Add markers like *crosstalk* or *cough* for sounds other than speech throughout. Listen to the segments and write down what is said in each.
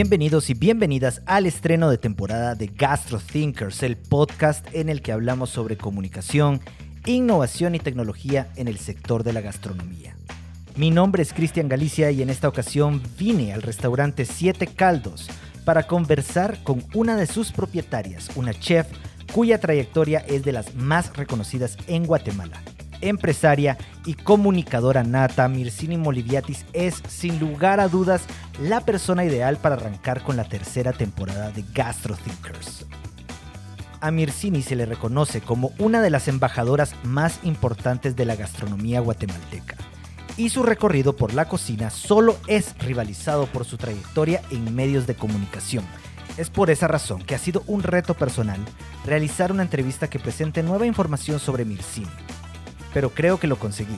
Bienvenidos y bienvenidas al estreno de temporada de Gastro Thinkers, el podcast en el que hablamos sobre comunicación, innovación y tecnología en el sector de la gastronomía. Mi nombre es Cristian Galicia y en esta ocasión vine al restaurante Siete Caldos para conversar con una de sus propietarias, una chef cuya trayectoria es de las más reconocidas en Guatemala. Empresaria y comunicadora nata, Mircini Moliviatis es, sin lugar a dudas, la persona ideal para arrancar con la tercera temporada de Gastro Thinkers. A Mircini se le reconoce como una de las embajadoras más importantes de la gastronomía guatemalteca y su recorrido por la cocina solo es rivalizado por su trayectoria en medios de comunicación. Es por esa razón que ha sido un reto personal realizar una entrevista que presente nueva información sobre Mircini. Pero creo que lo conseguí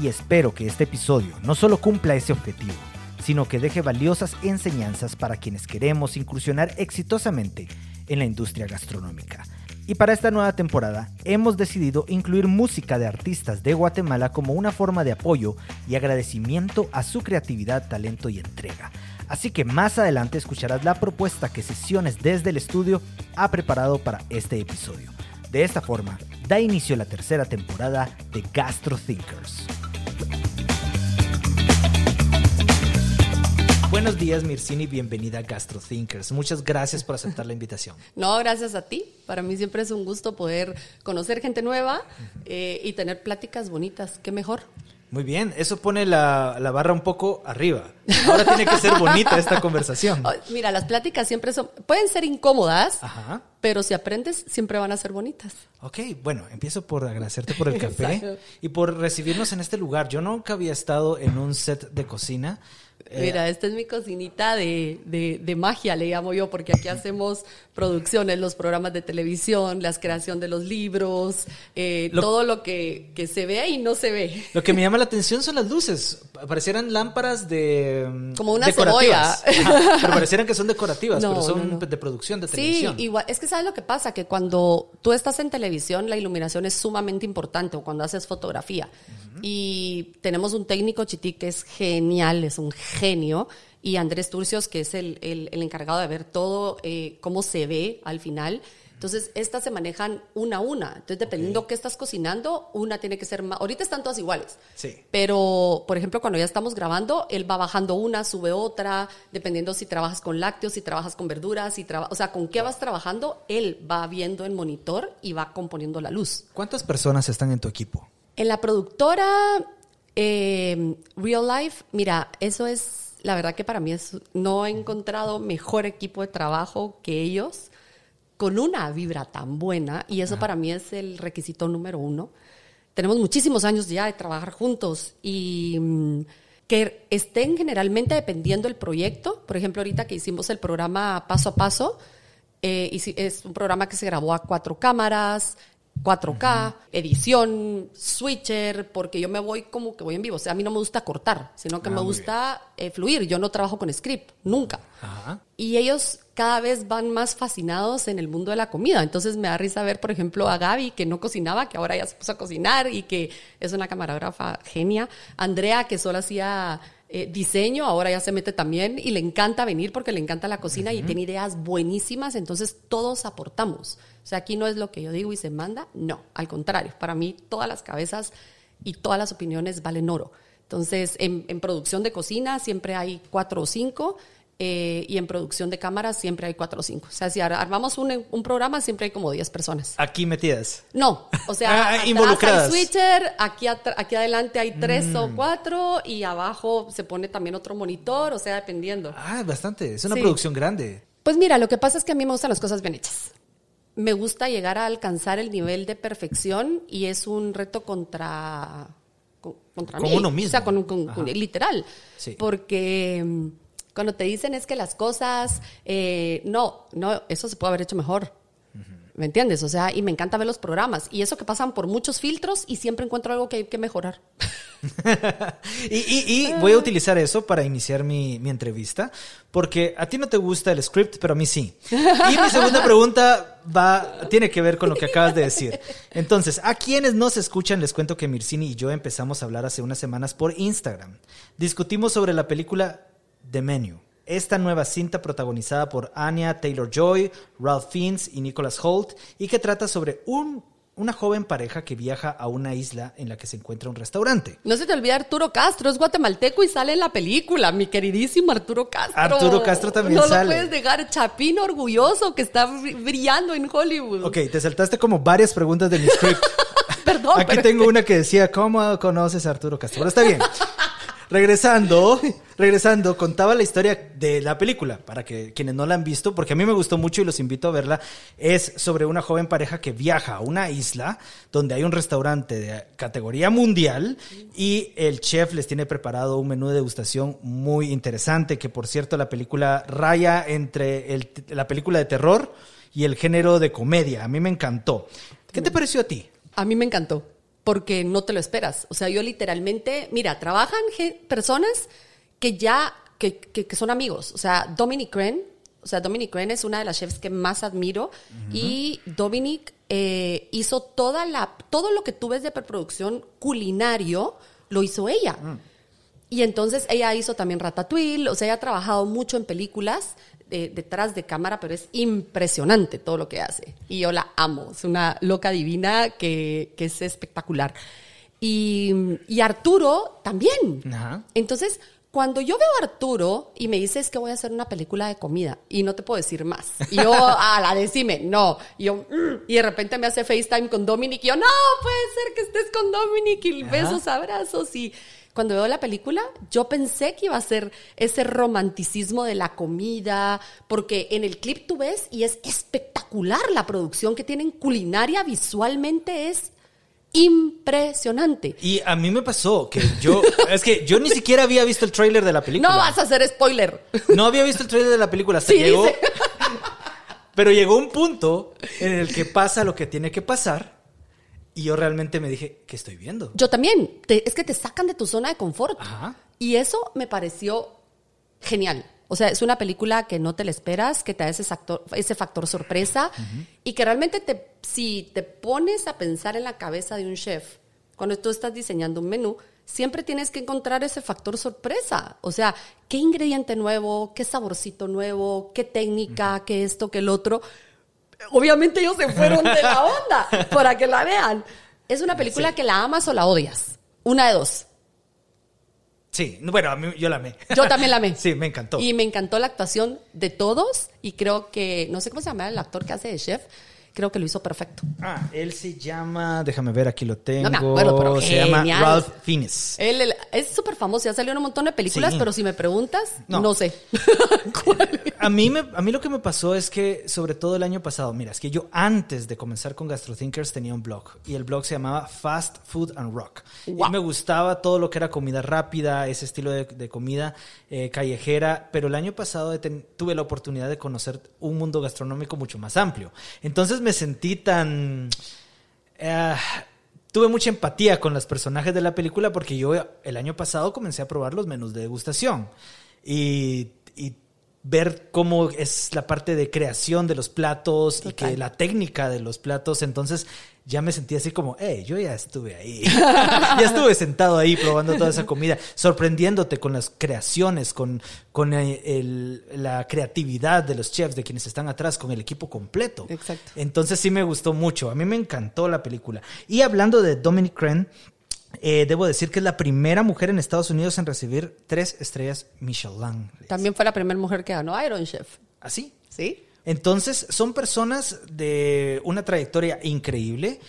y espero que este episodio no solo cumpla ese objetivo, sino que deje valiosas enseñanzas para quienes queremos incursionar exitosamente en la industria gastronómica. Y para esta nueva temporada hemos decidido incluir música de artistas de Guatemala como una forma de apoyo y agradecimiento a su creatividad, talento y entrega. Así que más adelante escucharás la propuesta que Sesiones desde el estudio ha preparado para este episodio. De esta forma, da inicio la tercera temporada de Gastro Thinkers. Buenos días, Mircini, bienvenida a Gastro Thinkers. Muchas gracias por aceptar la invitación. *laughs* No, gracias a ti. Para mí siempre es un gusto poder conocer gente nueva eh, y tener pláticas bonitas. ¿Qué mejor? Muy bien, eso pone la, la, barra un poco arriba. Ahora tiene que ser bonita esta *laughs* conversación. Mira, las pláticas siempre son, pueden ser incómodas, pero si aprendes, siempre van a ser bonitas. Ok, bueno, empiezo por agradecerte por el café *laughs* y por recibirnos en este lugar. Yo nunca había estado en un set de cocina. Eh, Mira, esta es mi cocinita de, de, magia, le llamo yo, porque aquí hacemos producciones, los programas de televisión, la creación de los libros, eh, todo lo que, que, se ve y no se ve. Lo que me llama la atención son las luces. Parecieran lámparas de. *laughs* Mm, Como una cebolla. *laughs* pero parecieran que son decorativas, pero son de producción, de televisión. Sí, igual. Es que sabes lo que pasa, que cuando tú estás en televisión, la iluminación es sumamente importante, o cuando haces fotografía. Y tenemos un técnico, Chití, que es genial, es un genio, y Andrés Turcios, que es el, el, encargado de ver todo, eh, cómo se ve al final. Entonces, estas se manejan una a una. Entonces, dependiendo qué estás cocinando, una tiene que ser más. Ahorita están todas iguales. Sí. Pero, por ejemplo, cuando ya estamos grabando, él va bajando una, sube otra, dependiendo si trabajas con lácteos, si trabajas con verduras, si o sea, con qué vas trabajando, él va viendo en monitor y va componiendo la luz. ¿Cuántas personas están en tu equipo? En la productora eh, Real Life, mira, eso es, la verdad que para mí es, no he encontrado mejor equipo de trabajo que ellos con una vibra tan buena y eso para mí es el requisito número uno. Tenemos muchísimos años ya de trabajar juntos y mm, que estén generalmente dependiendo del proyecto. Por ejemplo, ahorita que hicimos el programa Paso a Paso, eh, es un programa que se grabó a cuatro cámaras, 4K, edición, switcher, porque yo me voy como que voy en vivo. O sea, a mí no me gusta cortar, sino que ah, me gusta eh, fluir. Yo no trabajo con script, nunca. Y ellos cada vez van más fascinados en el mundo de la comida. Entonces me da risa ver, por ejemplo, a Gaby, que no cocinaba, que ahora ya se puso a cocinar y que es una camarógrafa genia. Andrea, que solo hacía eh, diseño, ahora ya se mete también y le encanta venir porque le encanta la cocina y tiene ideas buenísimas, entonces todos aportamos. O sea, aquí no es lo que yo digo y se manda, no, al contrario, para mí todas las cabezas y todas las opiniones valen oro. Entonces, en, en producción de cocina siempre hay cuatro o cinco eh, y en producción de cámaras siempre hay cuatro o cinco. O sea, si armamos un, un programa, siempre hay como diez personas. ¿Aquí metidas? No, o sea, *laughs* ah, involucradas. hay switcher, aquí, aquí adelante hay tres o mm. cuatro y abajo se pone también otro monitor, o sea, dependiendo. Ah, bastante, es una producción grande. Pues mira, lo que pasa es que a mí me gustan las cosas bien hechas. Me gusta llegar a alcanzar el nivel de perfección y es un reto contra contra con uno mismo. O sea, con, con, literal. Sí. Porque mm, cuando te dicen es que las cosas, eh, no, no, eso se puede haber hecho mejor. ¿Me entiendes? O sea, y me encanta ver los programas. Y eso que pasan por muchos filtros y siempre encuentro algo que hay que mejorar. *laughs* y, voy a utilizar eso para iniciar mi, entrevista, porque a ti no te gusta el script, pero a mí sí. Y mi segunda pregunta va, tiene que ver con lo que acabas de decir. Entonces, a quienes nos escuchan, les cuento que Mircini y yo empezamos a hablar hace unas semanas por Instagram. Discutimos sobre la película The Menu. Esta nueva cinta protagonizada por Anya Taylor-Joy, Ralph Fiennes y Nicholas Holt y que trata sobre un, una joven pareja que viaja a una isla en la que se encuentra un restaurante. No se te olvide Arturo Castro, es guatemalteco y sale en la película, mi queridísimo Arturo Castro. Arturo Castro también no sale. No lo puedes dejar, Chapín orgulloso que está brillando en Hollywood. Ok, te saltaste como varias preguntas de mi script. *laughs* Perdón. Aquí tengo una que decía, ¿cómo conoces a Arturo Castro? Pero está bien. *laughs* Regresando, regresando, contaba la historia de la película, para que quienes no la han visto, porque a mí me gustó mucho y los invito a verla, es sobre una joven pareja que viaja a una isla donde hay un restaurante de categoría mundial y el chef les tiene preparado un menú de degustación muy interesante, que por cierto la película raya entre el- la película de terror y el género de comedia. A mí me encantó. ¿Qué te pareció a ti? A mí me encantó, porque no te lo esperas. O sea, yo literalmente, mira, trabajan personas que ya, que, que- que son amigos. O sea, Dominic Crenn, o sea, Dominic Crenn es una de las chefs que más admiro y Dominic eh, hizo toda la, todo lo que tú ves de preproducción culinario, lo hizo ella. Y entonces ella hizo también Ratatouille, o sea, ella ha trabajado mucho en películas eh, detrás de cámara, pero es impresionante todo lo que hace. Y yo la amo, es una loca divina que, que es espectacular. Y, y Arturo también. Ajá. Entonces, cuando yo veo a Arturo y me dice es que voy a hacer una película de comida y no te puedo decir más. Y yo, a *laughs* la decime, no. Y yo, "Mm", y de repente me hace FaceTime con Dominic y yo, no, puede ser que estés con Dominic y Ajá. besos, abrazos. Y cuando veo la película, yo pensé que iba a ser ese romanticismo de la comida, porque en el clip tú ves y es espectacular la producción que tienen culinaria visualmente es impresionante. Y a mí me pasó que yo, *laughs* es que yo ni siquiera había visto el tráiler de la película. No vas a hacer spoiler. No había visto el tráiler de la película hasta Sí, llegó. dice. Pero llegó un punto en el que pasa lo que tiene que pasar y yo realmente me dije, ¿qué estoy viendo? Yo también. Te- es que te sacan de tu zona de confort. Ajá. Y eso me pareció genial. O sea, es una película que no te la esperas, que te da ese factor, ese factor sorpresa y que realmente te, si te pones a pensar en la cabeza de un chef, cuando tú estás diseñando un menú, siempre tienes que encontrar ese factor sorpresa. O sea, qué ingrediente nuevo, qué saborcito nuevo, qué técnica, qué esto, qué el otro. Obviamente ellos se fueron de la *laughs* onda para que la vean. Es una película que la amas o la odias. Una de dos. Sí, bueno, a mí yo la amé. Yo también la amé. *laughs* Sí, me encantó. Y me encantó la actuación de todos y creo que, no sé cómo se llama el actor que hace de chef, creo que lo hizo perfecto. Ah, él se llama, déjame ver, aquí lo tengo. No me acuerdo, pero se llama. Ralph Fiennes. Él, él- es súper famoso, ya salió en un montón de películas, Sí. pero si me preguntas, No. no, sé. *laughs* ¿Cuál? A mí, me, a mí lo que me pasó es que, sobre todo el año pasado, mira, es que yo antes de comenzar con GastroThinkers tenía un blog y el blog se llamaba Fast Food and Rock. Wow. Y me gustaba todo lo que era comida rápida, ese estilo de, de comida eh, callejera, pero el año pasado tuve la oportunidad de conocer un mundo gastronómico mucho más amplio. Entonces me sentí tan... eh, tuve mucha empatía con los personajes de la película porque yo el año pasado comencé a probar los menús de degustación y ver cómo es la parte de creación de los platos y que la técnica de los platos. Entonces ya me sentí así como, hey, yo ya estuve ahí. *laughs* ya estuve sentado ahí probando toda esa comida, sorprendiéndote con las creaciones, con, con eh, el- la creatividad de los chefs, de quienes están atrás, con el equipo completo. Exacto. Entonces sí me gustó mucho. A mí me encantó la película. Y hablando de Dominic Crenn, eh, debo decir que es la primera mujer en Estados Unidos en recibir tres estrellas Michelin. También fue la primera mujer que ganó Iron Chef. ¿Así? ¿Sí? Entonces, son personas de una trayectoria increíble.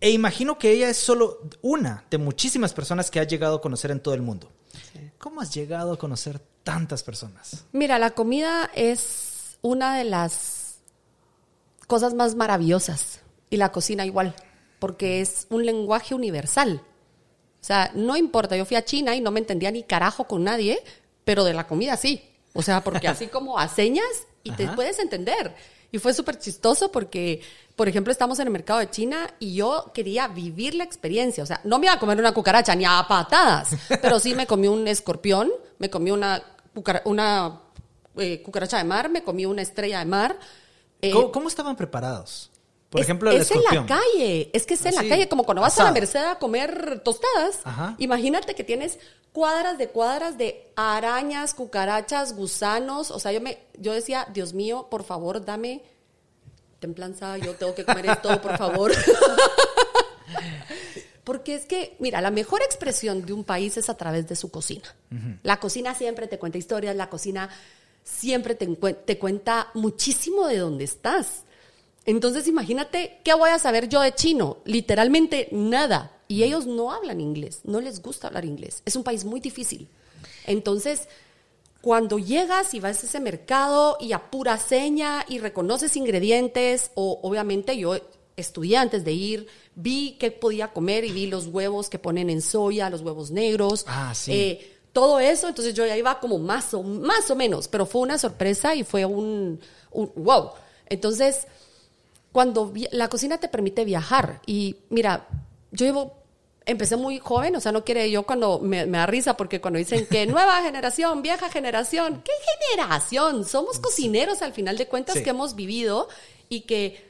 E imagino que ella es solo una de muchísimas personas que ha llegado a conocer en todo el mundo. ¿Cómo has llegado a conocer tantas personas? Mira, la comida es una de las cosas más maravillosas y la cocina igual, porque es un lenguaje universal. O sea, no importa, yo fui a China y no me entendía ni carajo con nadie, pero de la comida sí. O sea, porque así *laughs* como a señas y te puedes entender. Y fue súper chistoso porque, por ejemplo, estamos en el mercado de China y yo quería vivir la experiencia. O sea, no me iba a comer una cucaracha ni a patadas, *laughs* pero sí me comí un escorpión, me comí una, cucara- una eh, cucaracha de mar, me comí una estrella de mar. Eh, ¿Cómo, cómo estaban preparados? Por es, ejemplo, el es en la calle, es que es en Ah, la sí. calle, como cuando vas a la Merced a comer tostadas. Ajá. Imagínate que tienes cuadras de cuadras de arañas, cucarachas, gusanos. O sea, yo me, yo decía, Dios mío, por favor, dame templanza, yo tengo que comer esto, por favor. *laughs* Porque es que, mira, la mejor expresión de un país es a través de su cocina. La cocina siempre te cuenta historias, la cocina siempre te, te cuenta muchísimo de dónde estás. Entonces, imagínate, ¿qué voy a saber yo de chino? Literalmente nada. Y ellos no hablan inglés, no les gusta hablar inglés. Es un país muy difícil. Entonces, cuando llegas y vas a ese mercado y a pura seña y reconoces ingredientes, o obviamente yo estudié antes de ir, vi qué podía comer y vi los huevos que ponen en soya, los huevos negros. Ah, sí. eh, todo eso, entonces yo ya iba como más o, más o menos, pero fue una sorpresa y fue un, un wow. Entonces, cuando la cocina te permite viajar y mira, yo llevo, empecé muy joven, o sea, no quiere yo cuando me, me da risa porque cuando dicen que *laughs* nueva generación, vieja generación, ¿qué generación? Somos cocineros al final de cuentas Sí. que hemos vivido y que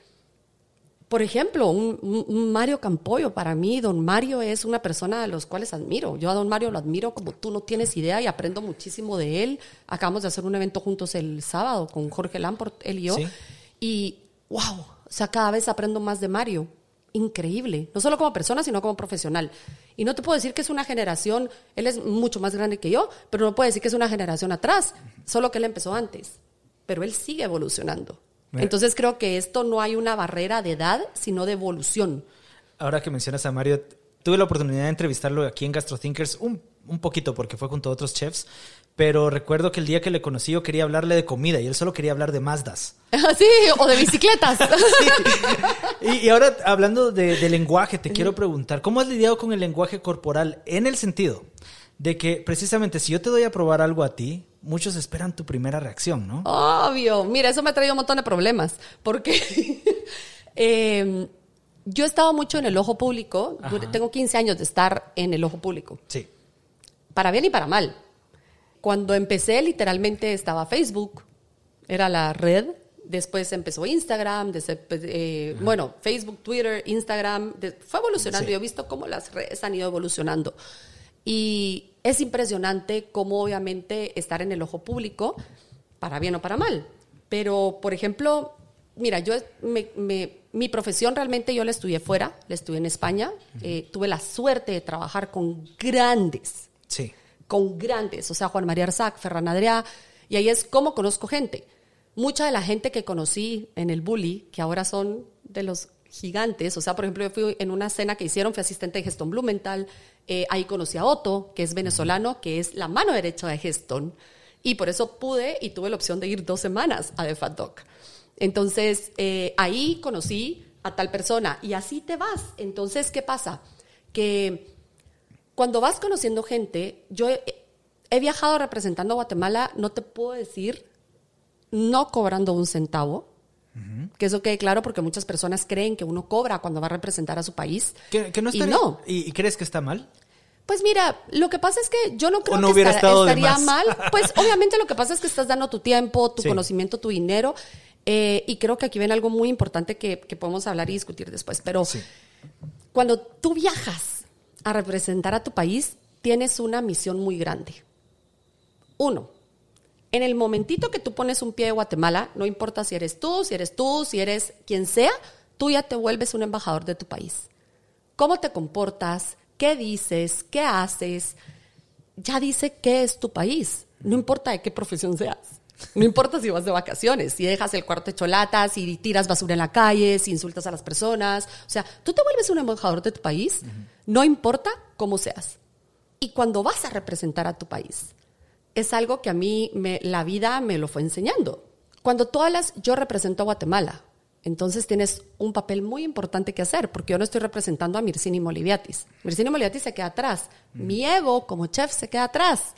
por ejemplo, un Mario Campoyo, para mí, don Mario es una persona a los cuales admiro. Yo a don Mario lo admiro como tú no tienes idea y aprendo muchísimo de él. Acabamos de hacer un evento juntos el sábado con Jorge Lamport, él y yo. Sí. Y, wow, o sea, cada vez aprendo más de Mario. Increíble. No solo como persona, sino como profesional. Y no te puedo decir que es una generación, él es mucho más grande que yo, pero no puedo decir que es una generación atrás, solo que él empezó antes. Pero él sigue evolucionando. Entonces creo que esto no hay una barrera de edad, sino de evolución. Ahora que mencionas a Mario, tuve la oportunidad de entrevistarlo aquí en GastroThinkers un, un poquito porque fue junto a otros chefs, pero recuerdo que el día que le conocí yo quería hablarle de comida y él solo quería hablar de Mazdas. *laughs* sí, o de bicicletas. *laughs* Y, y ahora hablando de, de lenguaje, te quiero preguntar, ¿cómo has lidiado con el lenguaje corporal en el sentido de que precisamente si yo te doy a probar algo a ti, muchos esperan tu primera reacción, ¿no? Obvio. Mira, eso me ha traído un montón de problemas. Porque *laughs* eh, yo he estado mucho en el ojo público. Ajá. Tengo 15 años de estar en el ojo público. Sí. Para bien y para mal. Cuando empecé, literalmente estaba Facebook. Era la red. Después empezó Instagram. desde- eh, bueno, Facebook, Twitter, Instagram. de- fue evolucionando. Sí. Yo he visto cómo las redes han ido evolucionando. Y es impresionante cómo obviamente estar en el ojo público, para bien o para mal. Pero, por ejemplo, mira, yo me- me- mi profesión realmente yo la estudié fuera, la estudié en España. Eh, tuve la suerte de trabajar con grandes, Sí. con grandes, o sea, Juan María Arzac, Ferran Adrià, y ahí es como conozco gente. Mucha de la gente que conocí en el Bully, que ahora son de los gigantes, o sea, por ejemplo, yo fui en una cena que hicieron, fui asistente de Geston Blumenthal, eh, ahí conocí a Otto, que es venezolano, que es la mano derecha de Geston, y por eso pude y tuve la opción de ir dos semanas a The Fat Dog. Entonces, eh, ahí conocí a tal persona, y así te vas. Entonces, ¿qué pasa? Que cuando vas conociendo gente, yo he, he viajado representando a Guatemala, no te puedo decir, no cobrando un centavo, que eso quede claro porque muchas personas creen que uno cobra cuando va a representar a su país. ¿Que, que no y estaría- no. ¿Y, y crees que está mal? Pues mira, lo que pasa es que yo no creo no que estar- estaría mal. Pues *laughs* obviamente lo que pasa es que estás dando tu tiempo, tu Sí. conocimiento, tu dinero. eh, y creo que aquí ven algo muy importante que, que podemos hablar y discutir después. Pero Sí. cuando tú viajas a representar a tu país, tienes una misión muy grande. Uno, en el momentito que tú pones un pie de Guatemala, no importa si eres tú, si eres tú, si eres quien sea, tú ya te vuelves un embajador de tu país. ¿Cómo te comportas? ¿Qué dices? ¿Qué haces? Ya dice qué es tu país. No importa de qué profesión seas. No importa si vas de vacaciones, si dejas el cuarto hecho latas, si tiras basura en la calle, si insultas a las personas. O sea, tú te vuelves un embajador de tu país, no importa cómo seas. Y cuando vas a representar a tu país, es algo que a mí me- la vida me lo fue enseñando. Cuando tú hablas, yo represento a Guatemala. Entonces tienes un papel muy importante que hacer, porque yo no estoy representando a Mircini Moliviatis. Mircini Moliviatis se queda atrás. Mi ego como chef se queda atrás.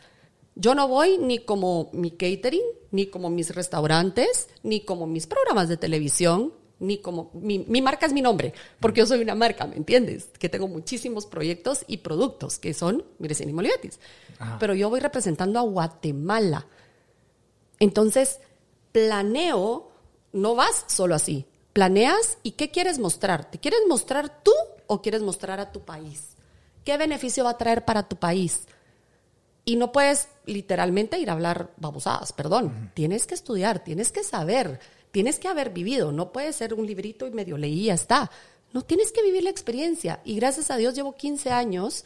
Yo no voy ni como mi catering, ni como mis restaurantes, ni como mis programas de televisión, ni como mi, mi marca es mi nombre, porque yo soy una marca, ¿me entiendes? Que tengo muchísimos proyectos y productos que son Mircini Moliviatis. Ajá. Pero yo voy representando a Guatemala. Entonces, planeo, no vas solo así. planeas y qué quieres mostrar. ¿Te quieres mostrar tú o quieres mostrar a tu país? ¿Qué beneficio va a traer para tu país? Y no puedes literalmente ir a hablar babosadas, perdón. Tienes que estudiar, tienes que saber, tienes que haber vivido. No puede ser un librito y medio leí y ya está. No tienes que vivir la experiencia. Y gracias a Dios llevo 15 años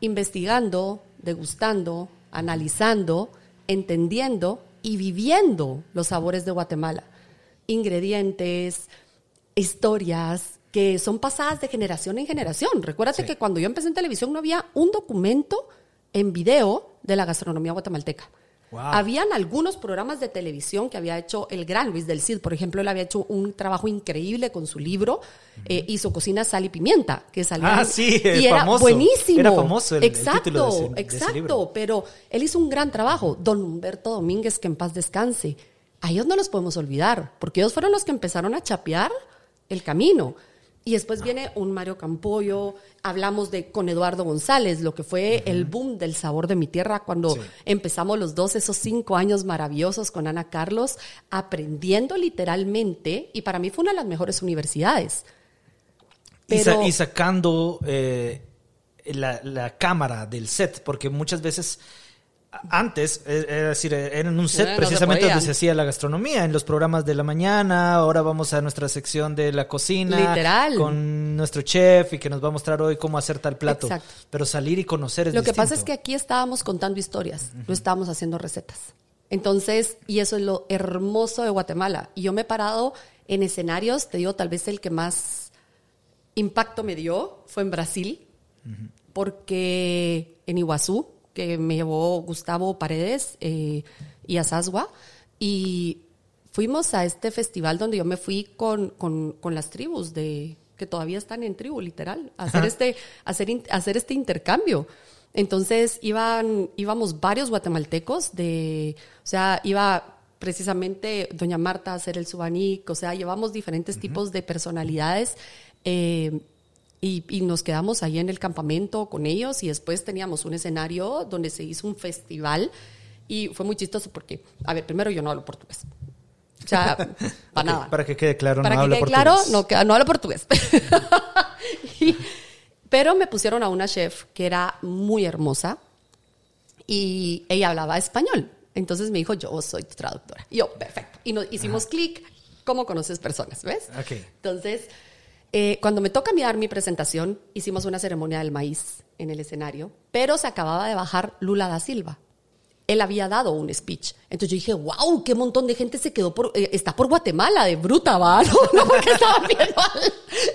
investigando, degustando, analizando, entendiendo y viviendo los sabores de Guatemala. Ingredientes, historias que son pasadas de generación en generación. Recuérdate que cuando yo empecé en televisión no había un documento en video de la gastronomía guatemalteca. Habían algunos programas de televisión que había hecho el gran Luis del Cid, por ejemplo, él había hecho un trabajo increíble con su libro, eh, hizo Cocina Sal y Pimienta, que salía ah, sí, y era buenísimo. Era famoso el, exacto, exacto, pero él hizo un gran trabajo. Don Humberto Domínguez, que en paz descanse. A ellos no los podemos olvidar, porque ellos fueron los que empezaron a chapear el camino. Y después viene un Mario Campoyo, hablamos de con Eduardo González, lo que fue el boom del sabor de mi tierra cuando empezamos los dos, esos cinco años maravillosos con Ana Carlos, aprendiendo literalmente, y para mí fue una de las mejores universidades. y, sacando eh, la, la cámara del set, porque muchas veces antes, es decir, era en un set precisamente donde se hacía la gastronomía, en los programas de la mañana, ahora vamos a nuestra sección de la cocina Literal. con nuestro chef y que nos va a mostrar hoy cómo hacer tal plato. Pero salir y conocer es Lo que pasa es que aquí estábamos contando historias, no estábamos haciendo recetas. Entonces, y eso es lo hermoso de Guatemala. Y yo me he parado en escenarios, te digo, tal vez el que más impacto me dio fue en Brasil, porque en Iguazú, que me llevó Gustavo Paredes eh, y Asasua. Y fuimos a este festival donde yo me fui con, con, las tribus de que todavía están en tribu, literal, a hacer, este, hacer, hacer este intercambio. Entonces iban, íbamos varios guatemaltecos de, o sea, iba precisamente doña Marta a hacer el subanic, o sea, llevamos diferentes tipos de personalidades. Eh, y, nos quedamos ahí en el campamento con ellos y después teníamos un escenario donde se hizo un festival y fue muy chistoso porque, a ver, primero yo no hablo portugués. O sea, *laughs* para nada. Para que quede claro, para no que quede claro, no, no hablo portugués. *laughs* pero me pusieron a una chef que era muy hermosa y ella hablaba español. Entonces me dijo, yo soy tu traductora. Y yo, perfecto. Y nos hicimos clic, ¿cómo conoces personas? ¿Ves? Okay. Entonces, eh, cuando me toca mirar mi presentación, hicimos una ceremonia del maíz en el escenario, pero se acababa de bajar Lula da Silva. Él había dado un speech. Entonces yo dije, wow, qué montón de gente se quedó por, eh, está por Guatemala, de bruta, va, *laughs* no, porque estaban viendo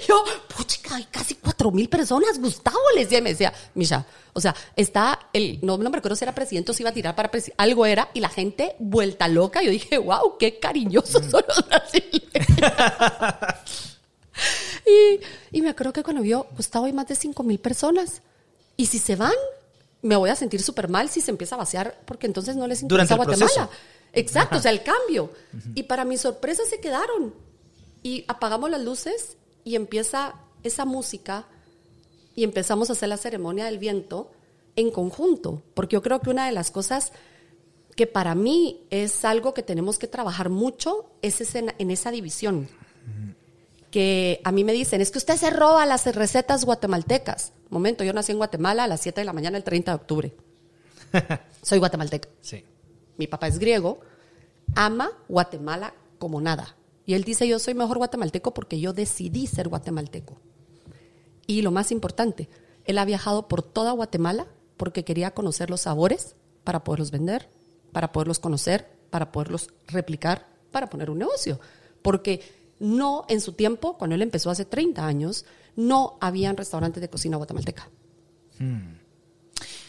Yo, puchica, hay casi cuatro mil personas, Gustavo les decía, me decía, Misha, o sea, está el, no, me recuerdo si era presidente o si iba a tirar para presidente, algo era, y la gente vuelta loca. Yo dije, wow, qué cariñosos son los brasileños. *laughs* *laughs* Y, me acuerdo que cuando vio, Gustavo, hay más de 5 mil personas. Y si se van, me voy a sentir súper mal si se empieza a vaciar, porque entonces no les interesa Guatemala. Exacto, o sea, el cambio. Y para mi sorpresa se quedaron. Y apagamos las luces y empieza esa música y empezamos a hacer la ceremonia del viento en conjunto, porque yo creo que una de las cosas que para mí es algo que tenemos que trabajar mucho es en esa división que a mí me dicen, es que usted se roba las recetas guatemaltecas. Momento, yo nací en Guatemala a las 7 de la mañana el 30 de octubre. *laughs* Soy guatemalteca. Sí. Mi papá es griego, ama Guatemala como nada. Y él dice, yo soy mejor guatemalteco porque yo decidí ser guatemalteco. Y lo más importante, él ha viajado por toda Guatemala porque quería conocer los sabores para poderlos vender, para poderlos conocer, para poderlos replicar, para poner un negocio. Porque no en su tiempo, cuando él empezó hace 30 años, no habían restaurantes de cocina guatemalteca. Hmm.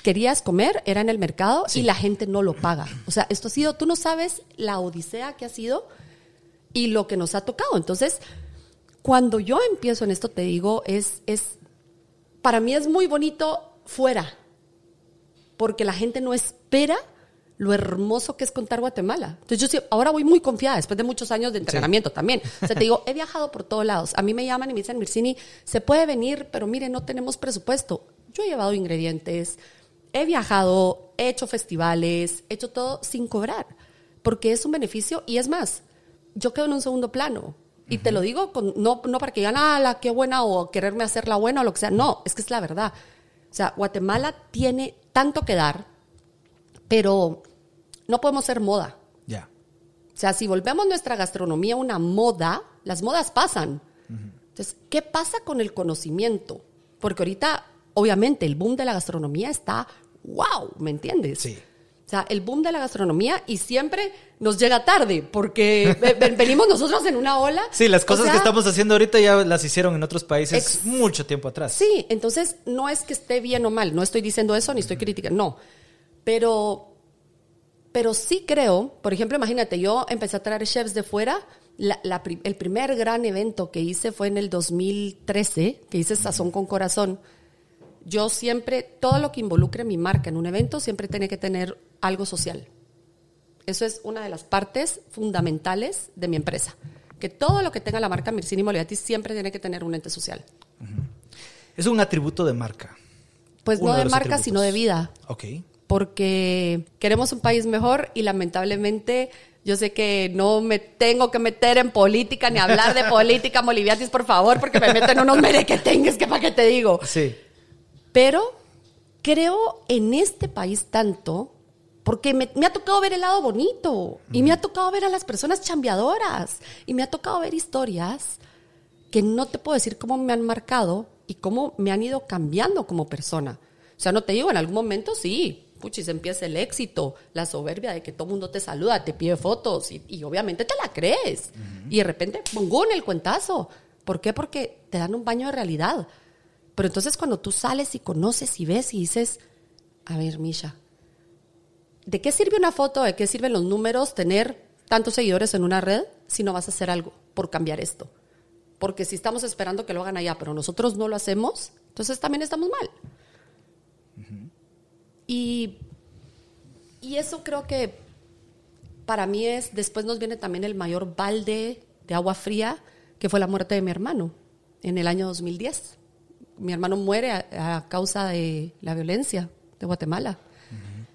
Querías comer, era en el mercado y la gente no lo paga. O sea, esto ha sido, tú no sabes la odisea que ha sido y lo que nos ha tocado. Entonces, cuando yo empiezo en esto, te digo, es, es, para mí es muy bonito fuera, porque la gente no espera lo hermoso que es contar Guatemala. Entonces yo ahora voy muy confiada después de muchos años de entrenamiento también. O sea, te digo, he viajado por todos lados. A mí me llaman y me dicen, Mircini, se puede venir, pero mire, no tenemos presupuesto. Yo he llevado ingredientes, he viajado, he hecho festivales, he hecho todo sin cobrar, porque es un beneficio y es más, yo quedo en un segundo plano. Y te lo digo con, no, no para que digan, ah, la qué buena o quererme hacer la buena o lo que sea. No, es que es la verdad. O sea, Guatemala tiene tanto que dar, pero no podemos ser moda. Ya. O sea, si volvemos nuestra gastronomía una moda, las modas pasan. Entonces, ¿qué pasa con el conocimiento? Porque ahorita, obviamente, el boom de la gastronomía está, wow, ¿me entiendes? Sí. O sea, el boom de la gastronomía y siempre nos llega tarde porque ve- ve- *laughs* venimos nosotros en una ola. Sí, las O cosas sea, que estamos haciendo ahorita ya las hicieron en otros países mucho tiempo atrás. Sí, entonces no es que esté bien o mal, no estoy diciendo eso ni estoy criticando, no. Pero, pero sí creo, por ejemplo, imagínate, yo empecé a traer chefs de fuera. la- la pri- el primer gran evento que hice fue en el 2013, que hice Sazón con Corazón. Yo siempre, todo lo que involucre mi marca en un evento, siempre tiene que tener algo social. Eso es una de las partes fundamentales de mi empresa. Que todo lo que tenga la marca Mircini Moliati siempre tiene que tener un ente social. Es un atributo de marca. Pues Uno no de marca, atributos. sino de vida. Ok. Porque queremos un país mejor y lamentablemente yo sé que no me tengo que meter en política ni hablar de *laughs* política, Moliviatis, por favor, porque me meten unos merequetengues que para qué te digo. Sí. Pero creo en este país tanto porque me, me ha tocado ver el lado bonito y me ha tocado ver a las personas chambeadoras y me ha tocado ver historias que no te puedo decir cómo me han marcado y cómo me han ido cambiando como persona. O sea, no te digo, en algún momento sí, puchis, empieza el éxito, la soberbia de que todo mundo te saluda, te pide fotos y, y obviamente te la crees. Y de repente, en el cuentazo. ¿Por qué? Porque te dan un baño de realidad. Pero entonces cuando tú sales y conoces y ves y dices, a ver, Misha, ¿de qué sirve una foto? ¿De qué sirven los números tener tantos seguidores en una red si no vas a hacer algo por cambiar esto? Porque si estamos esperando que lo hagan allá, pero nosotros no lo hacemos, entonces también estamos mal. Y, y eso creo que para mí es, después nos viene también el mayor balde de agua fría, que fue la muerte de mi hermano en el año 2010. Mi hermano muere a, a causa de la violencia de Guatemala.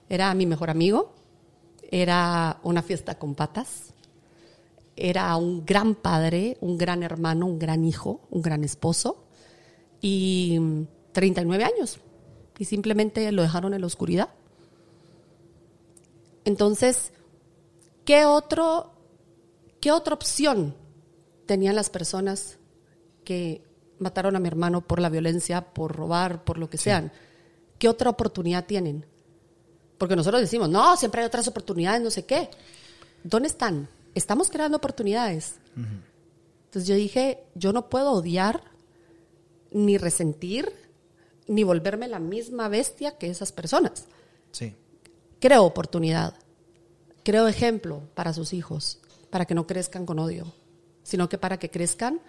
Era mi mejor amigo, era una fiesta con patas, era un gran padre, un gran hermano, un gran hijo, un gran esposo y mm, 39 años. Y simplemente lo dejaron en la oscuridad. Entonces, ¿qué, otro, ¿qué otra opción tenían las personas que mataron a mi hermano por la violencia, por robar, por lo que sean? ¿Qué otra oportunidad tienen? Porque nosotros decimos, no, siempre hay otras oportunidades, no sé qué. ¿Dónde están? Estamos creando oportunidades. Entonces yo dije, yo no puedo odiar, ni resentir, ni volverme la misma bestia que esas personas. Sí. Creo oportunidad, creo ejemplo para sus hijos, para que no crezcan con odio, sino que para que crezcan